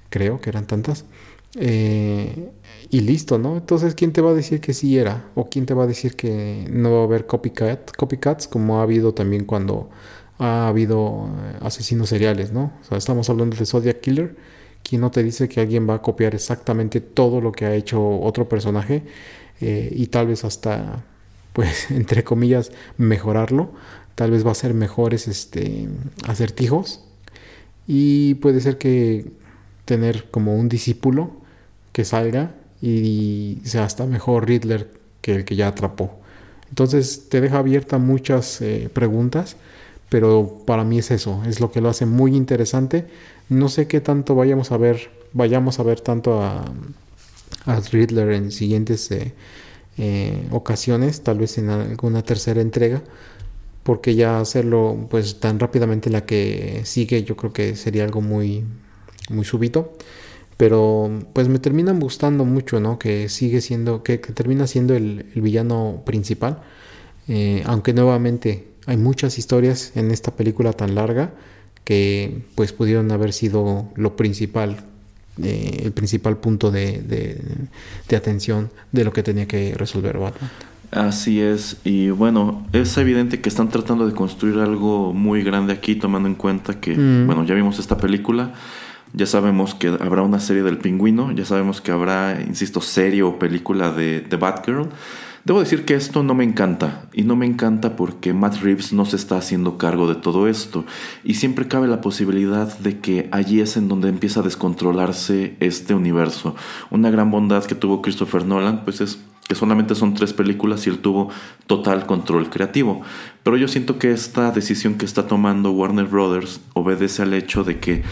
creo que eran tantas, eh, y listo, ¿no? Entonces, ¿quién te va a decir que sí era? ¿O quién te va a decir que no va a haber copycat, copycats como ha habido también cuando ha habido eh, asesinos seriales, ¿no? O sea, estamos hablando de Zodiac Killer. ¿Quién no te dice que alguien va a copiar exactamente todo lo que ha hecho otro personaje eh, y tal vez hasta, pues, entre comillas, mejorarlo? Tal vez va a ser mejores este, acertijos y puede ser que tener como un discípulo que salga y sea hasta mejor Riddler que el que ya atrapó. Entonces te deja abierta muchas eh, preguntas, pero para mí es eso, es lo que lo hace muy interesante. No sé qué tanto vayamos a ver, vayamos a ver tanto a, a Riddler en siguientes eh, eh, ocasiones, tal vez en alguna tercera entrega, porque ya hacerlo pues tan rápidamente la que sigue yo creo que sería algo muy muy súbito pero pues me terminan gustando mucho no que sigue siendo que, que termina siendo el, el villano principal. Eh, aunque nuevamente hay muchas historias en esta película tan larga que pues pudieron haber sido lo principal eh, el principal punto de, de, de atención de lo que tenía que resolver Batman. Así es, y bueno, es evidente que están tratando de construir algo muy grande aquí, tomando en cuenta que, Mm. bueno, ya vimos esta película, ya sabemos que habrá una serie del pingüino, ya sabemos que habrá, insisto, serie o película de, de Batgirl. Debo decir que esto no me encanta, y no me encanta porque Matt Reeves no se está haciendo cargo de todo esto, y siempre cabe la posibilidad de que allí es en donde empieza a descontrolarse este universo. Una gran bondad que tuvo Christopher Nolan, pues es que solamente son tres películas y él tuvo total control creativo. Pero yo siento que esta decisión que está tomando Warner Brothers obedece al hecho de que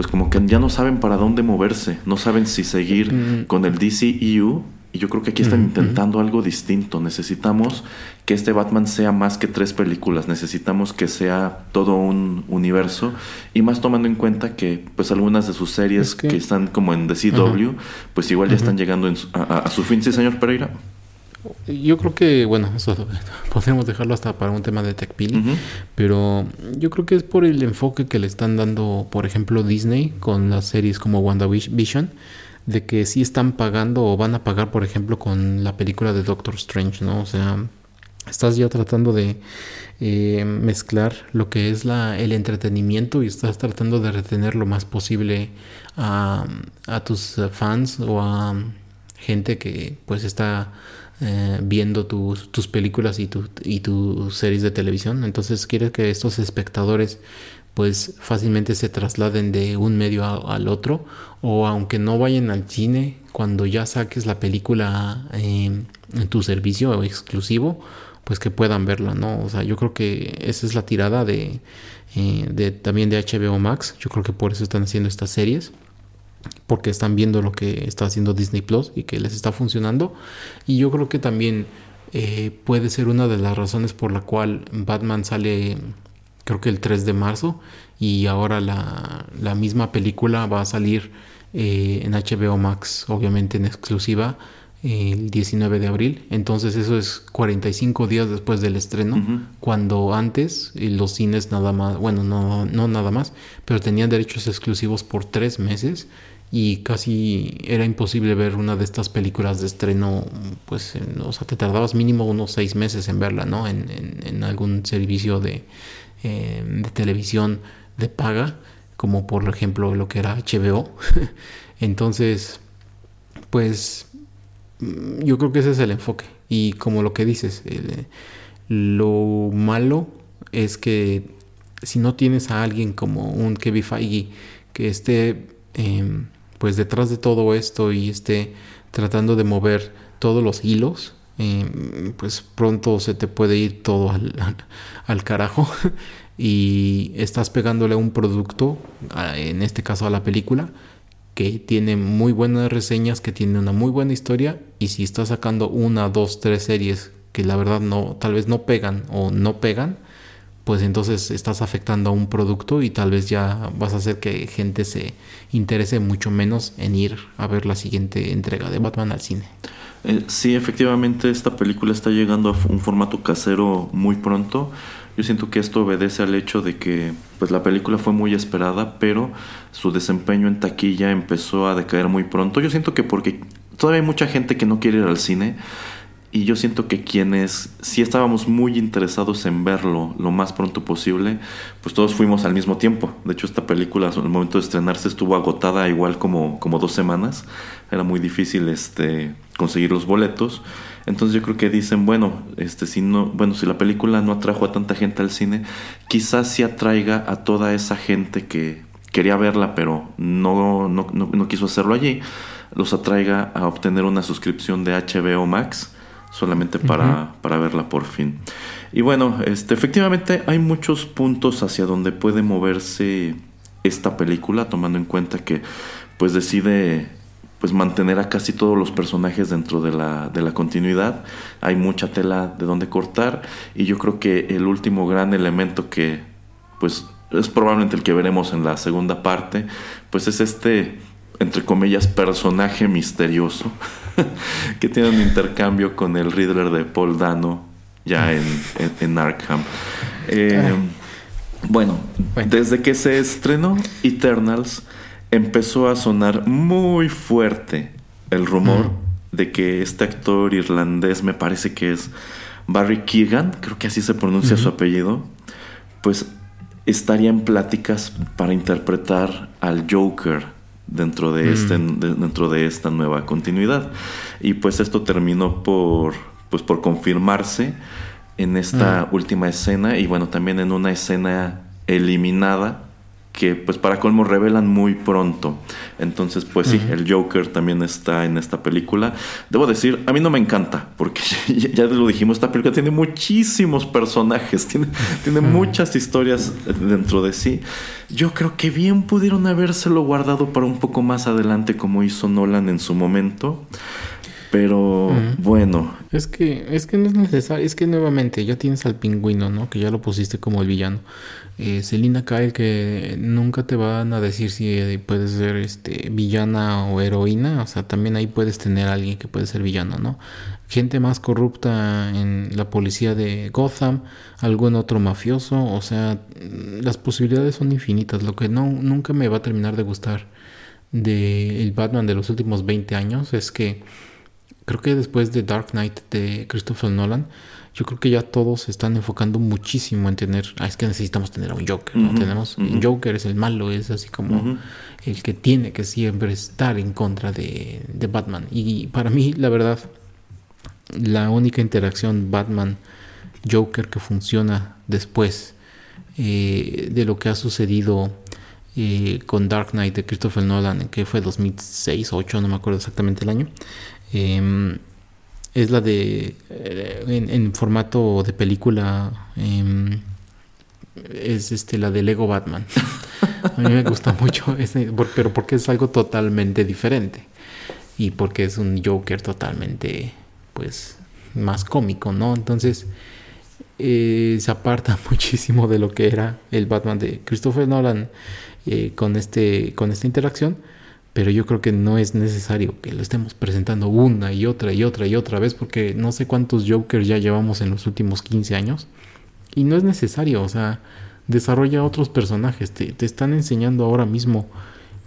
pues como que ya no saben para dónde moverse, no saben si seguir Mm. con el DCEU y yo creo que aquí están Ujú, intentando algo distinto. Necesitamos que este Batman sea más que tres películas, necesitamos que sea todo un universo. Y más tomando en cuenta que pues algunas de sus series Es que- que... están como en DCW, pues igual ya están llegando en su- a, a- a su fin, sí, señor Pereira. Yo creo que, bueno, eso podemos dejarlo hasta para un tema de Tech Pili, Ujú. pero yo creo que es por el enfoque que le están dando, por ejemplo, Disney con las series como WandaVision, de que sí están pagando o van a pagar, por ejemplo, con la película de Doctor Strange, ¿no? O sea, estás ya tratando de eh, mezclar lo que es la, el entretenimiento y estás tratando de retener lo más posible a, a tus fans o a gente que pues está eh, viendo tus, películas y, tu, y tus series de televisión. Entonces quieres que estos espectadores pues fácilmente se trasladen de un medio al otro o aunque no vayan al cine cuando ya saques la película eh, en tu servicio exclusivo pues que puedan verla no o sea yo creo que esa es la tirada de, eh, de también de HBO Max. Yo creo que por eso están haciendo estas series porque están viendo lo que está haciendo Disney Plus y que les está funcionando. Y yo creo que también eh, puede ser una de las razones por la cual Batman sale, creo que el 3 de marzo, y ahora la, la misma película va a salir eh, en HBO Max, obviamente en exclusiva, el 19 de abril. Entonces eso es 45 días después del estreno, cuando antes eh, los cines nada más, bueno, no, no nada más, pero tenían derechos exclusivos por tres meses y casi era imposible ver una de estas películas de estreno, pues, o sea, te tardabas mínimo unos seis meses en verla, ¿no? En, en- en algún servicio de, de televisión de paga, como por ejemplo lo que era HBO. Entonces, pues, mm, yo creo que ese es el enfoque. Y como lo que dices, Lo malo es que si no tienes a alguien como un Kevin Feige que esté em, pues detrás de todo esto y esté tratando de mover todos los hilos, em, pues pronto se te puede ir todo al, al carajo. Y estás pegándole a un producto, en este caso a la película, que tiene muy buenas reseñas, que tiene una muy buena historia y si estás sacando una, dos, tres series que la verdad no, tal vez no pegan o no pegan, pues entonces estás afectando a un producto y tal vez ya vas a hacer que gente se interese mucho menos en ir a ver la siguiente entrega de Batman al cine. Eh, sí, efectivamente esta película está llegando a un formato casero muy pronto. Yo siento que esto obedece al hecho de que pues la película fue muy esperada, pero su desempeño en taquilla empezó a decaer muy pronto. Yo siento que porque todavía hay mucha gente que no quiere ir al cine y yo siento que quienes sí estábamos muy interesados en verlo lo más pronto posible, pues todos fuimos al mismo tiempo. De hecho, esta película al momento de estrenarse estuvo agotada igual como, como dos semanas. Era muy difícil este, conseguir los boletos. Entonces yo creo que dicen, bueno, este, si no, bueno, si la película no atrajo a tanta gente al cine, quizás sí atraiga a toda esa gente que quería verla, pero no, no, no, no quiso hacerlo allí, los atraiga a obtener una suscripción de HBO Max solamente para, para verla por fin. Y bueno, este, efectivamente hay muchos puntos hacia donde puede moverse esta película, tomando en cuenta que pues decide pues mantener a casi todos los personajes dentro de la, de la continuidad. Hay mucha tela de donde cortar y yo creo que el último gran elemento que pues es probablemente el que veremos en la segunda parte, pues es este entre comillas personaje misterioso que tiene un intercambio con el Riddler de Paul Dano ya en, en, en Arkham. Eh, bueno, Bueno. desde que se estrenó Eternals empezó a sonar muy fuerte el rumor de que este actor irlandés, me parece que es Barry Keegan, creo que así se pronuncia su apellido, pues estaría en pláticas para interpretar al Joker dentro de, este, de- dentro de esta nueva continuidad. Y pues esto terminó por, pues por confirmarse en esta última escena y bueno, también en una escena eliminada que pues para colmo revelan muy pronto. Entonces pues sí, el Joker también está en esta película. Debo decir, a mí no me encanta porque ya, ya lo dijimos, esta película tiene muchísimos personajes, tiene, tiene muchas historias dentro de sí. Yo creo que bien pudieron habérselo guardado para un poco más adelante como hizo Nolan en su momento. Pero bueno, Es que, es que no es necesario, es que nuevamente ya tienes al pingüino, ¿no? Que ya lo pusiste como el villano. Eh, Selina Kyle, que nunca te van a decir si eh, puede ser este villana o heroína. O sea, también ahí puedes tener a alguien que puede ser villano, ¿no? Gente más corrupta en la policía de Gotham, algún otro mafioso. O sea, las posibilidades son infinitas. Lo que no, nunca me va a terminar de gustar de el Batman de los últimos 20 años es que creo que después de Dark Knight de Christopher Nolan, yo creo que ya todos se están enfocando muchísimo en tener, ah, es que necesitamos tener a un Joker, ¿no? Tenemos, un Joker es el malo, es así como el que tiene que siempre estar en contra de, de Batman. Y para mí, la verdad, la única interacción Batman-Joker que funciona después eh, de lo que ha sucedido eh, con Dark Knight de Christopher Nolan, que fue 2006 o 2008, no me acuerdo exactamente el año, em, es la de eh, en, formato de película em, es este la de Lego Batman. A mí me gusta mucho ese, pero porque es algo totalmente diferente y porque es un Joker totalmente pues más cómico, ¿no? Entonces eh, se aparta muchísimo de lo que era el Batman de Christopher Nolan eh, con este con esta interacción pero yo creo que no es necesario que lo estemos presentando una y otra y otra y otra vez porque no sé cuántos Jokers ya llevamos en los últimos 15 años y no es necesario, o sea, desarrolla otros personajes, te, te están enseñando ahora mismo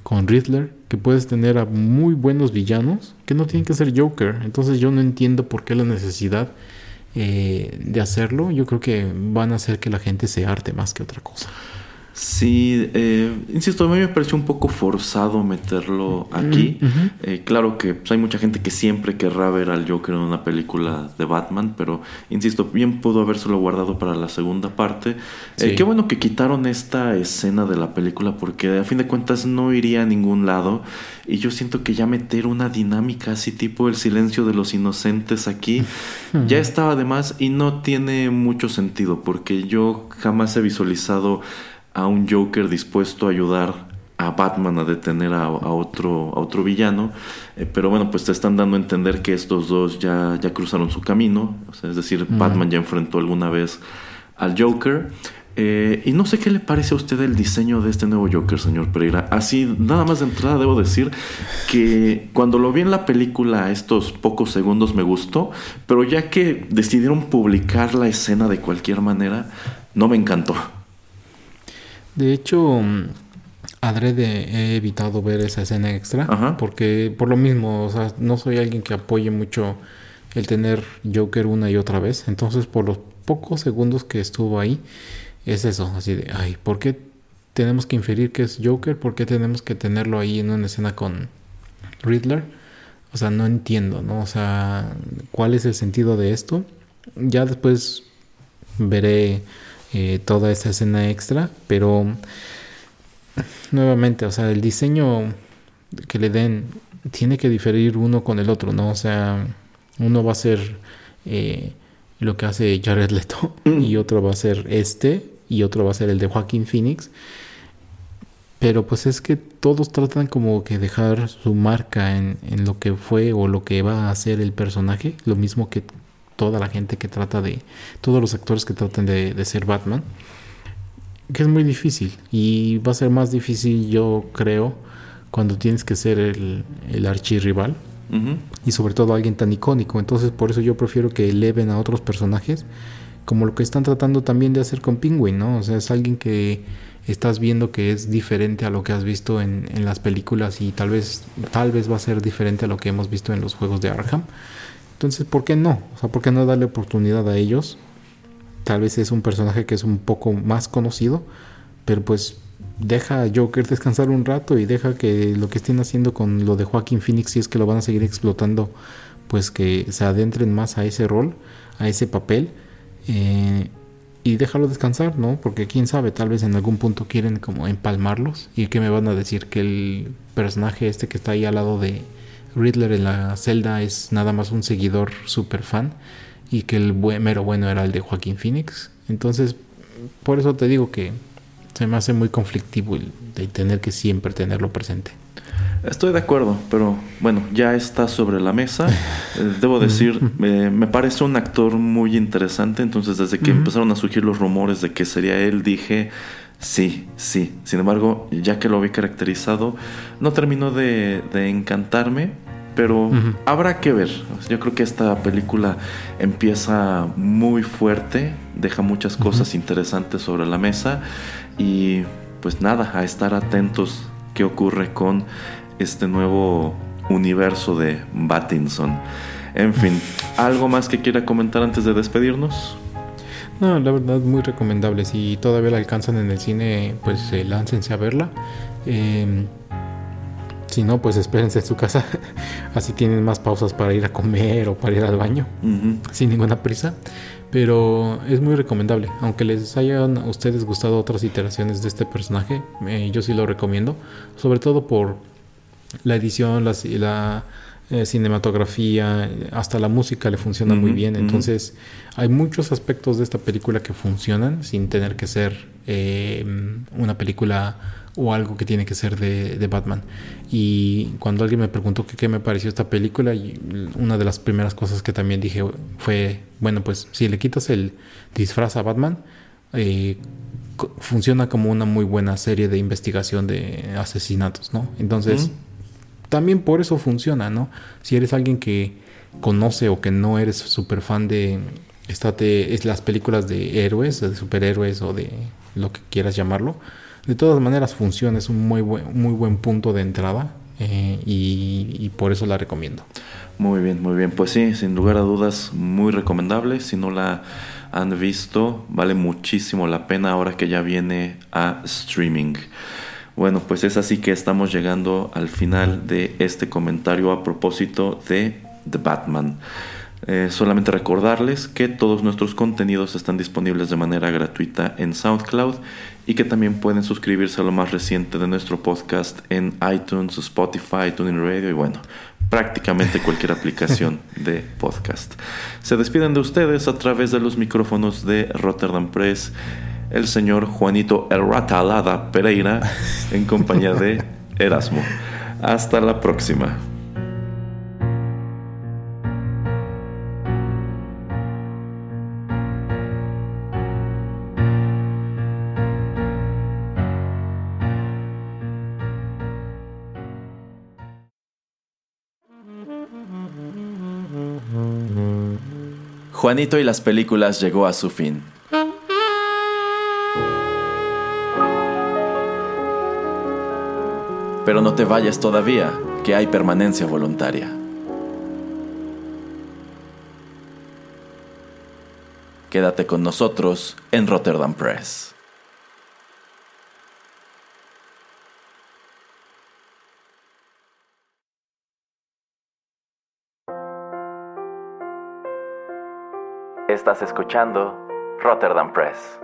con Riddler que puedes tener a muy buenos villanos que no tienen que ser Joker, entonces yo no entiendo por qué la necesidad eh, de hacerlo, yo creo que van a hacer que la gente se arte más que otra cosa. Sí, eh, insisto, a mí me pareció un poco forzado meterlo aquí. Mm. Eh, claro que pues, hay mucha gente que siempre querrá ver al Joker en una película de Batman, pero insisto, bien pudo habérselo guardado para la segunda parte. Eh, qué bueno que quitaron esta escena de la película porque a fin de cuentas no iría a ningún lado y yo siento que ya meter una dinámica así tipo el silencio de los inocentes aquí ya estaba de más y no tiene mucho sentido porque yo jamás he visualizado a un Joker dispuesto a ayudar a Batman a detener a, a otro, a otro villano. Eh, pero bueno, pues te están dando a entender que estos dos ya, ya cruzaron su camino. O sea, es decir, Batman ya enfrentó alguna vez al Joker. Eh, y no sé qué le parece a usted el diseño de este nuevo Joker, señor Pereira. Así, nada más de entrada debo decir que cuando lo vi en la película estos pocos segundos me gustó, pero ya que decidieron publicar la escena de cualquier manera, no me encantó. De hecho, mm, adrede he evitado ver esa escena extra. Ajá. Porque por lo mismo, o sea, no soy alguien que apoye mucho el tener Joker una y otra vez. Entonces, por los pocos segundos que estuvo ahí, es eso, así de, ay, ¿por qué tenemos que inferir que es Joker? ¿Por qué tenemos que tenerlo ahí en una escena con Riddler? O sea, no entiendo, ¿no? O sea, ¿cuál es el sentido de esto? Ya después veré eh, toda esa escena extra, pero nuevamente, o sea, el diseño que le den tiene que diferir uno con el otro, ¿no? O sea, uno va a ser eh, lo que hace Jared Leto y otro va a ser este y otro va a ser el de Joaquín Phoenix. Pero pues es que todos tratan como que dejar su marca en, en lo que fue o lo que va a hacer el personaje. Lo mismo que toda la gente que trata de... Todos los actores que tratan de, de ser Batman. Que es muy difícil. Y va a ser más difícil yo creo cuando tienes que ser el, el archirrival. Y sobre todo alguien tan icónico. Entonces por eso yo prefiero que eleven a otros personajes. Como lo que están tratando también de hacer con Penguin, ¿no? O sea, es alguien que estás viendo que es diferente a lo que has visto en, en las películas y tal vez, tal vez va a ser diferente a lo que hemos visto en los juegos de Arkham. Entonces, ¿por qué no? O sea, ¿por qué no darle oportunidad a ellos? Tal vez es un personaje que es un poco más conocido, pero pues deja a Joker descansar un rato y deja que lo que estén haciendo con lo de Joaquín Phoenix, si es que lo van a seguir explotando, pues que se adentren más a ese rol, a ese papel. eh, y déjalo descansar, ¿no? Porque quién sabe, tal vez en algún punto quieren como empalmarlos. ¿Y qué me van a decir? Que el personaje este que está ahí al lado de Riddler en la celda es nada más un seguidor super fan. Y que el buen- mero bueno era el de Joaquín Phoenix. Entonces, por eso te digo que se me hace muy conflictivo el de tener que siempre tenerlo presente. Estoy de acuerdo, pero bueno, ya está sobre la mesa. Eh, debo decir, eh, me parece un actor muy interesante, entonces desde que empezaron a surgir los rumores de que sería él, dije, sí, sí. Sin embargo, ya que lo vi caracterizado, no terminó de, de encantarme, pero habrá que ver. Yo creo que esta película empieza muy fuerte, deja muchas cosas interesantes sobre la mesa y pues nada, a estar atentos qué ocurre con este nuevo universo de Battinson. En fin, ¿algo más que quiera comentar antes de despedirnos? No, la verdad, muy recomendable. Si todavía la alcanzan en el cine, pues eh, láncense a verla. Eh, si no, pues espérense en su casa. Así tienen más pausas para ir a comer o para ir al baño, sin ninguna prisa. Pero es muy recomendable. Aunque les hayan a ustedes gustado otras iteraciones de este personaje, eh, yo sí lo recomiendo. Sobre todo por la edición, la, eh, cinematografía, hasta la música le funciona muy bien. Entonces, hay muchos aspectos de esta película que funcionan sin tener que ser eh, una película o algo que tiene que ser de, de Batman. Y cuando alguien me preguntó qué me pareció esta película, y una de las primeras cosas que también dije fue, bueno, pues si le quitas el disfraz a Batman, eh, funciona como una muy buena serie de investigación de asesinatos, ¿no? Entonces. También por eso funciona, ¿no? Si eres alguien que conoce o que no eres súper fan de estate, es las películas de héroes, de superhéroes o de lo que quieras llamarlo, de todas maneras funciona, es un muy buen, muy buen punto de entrada eh, y, y por eso la recomiendo. Muy bien, muy bien. Pues sí, sin lugar a dudas, muy recomendable. Si no la han visto, vale muchísimo la pena ahora que ya viene a streaming. Bueno, pues es así que estamos llegando al final de este comentario a propósito de The Batman. Eh, solamente recordarles que todos nuestros contenidos están disponibles de manera gratuita en SoundCloud y que también pueden suscribirse a lo más reciente de nuestro podcast en iTunes, Spotify, TuneIn Radio y bueno, prácticamente cualquier aplicación de podcast. Se despiden de ustedes a través de los micrófonos de Rotterdam Press el señor Juanito Erratalada Pereira en compañía de Erasmo. Hasta la próxima. Juanito y las películas llegó a su fin. Pero no te vayas todavía, que hay permanencia voluntaria. Quédate con nosotros en Rotterdam Press. Estás escuchando Rotterdam Press.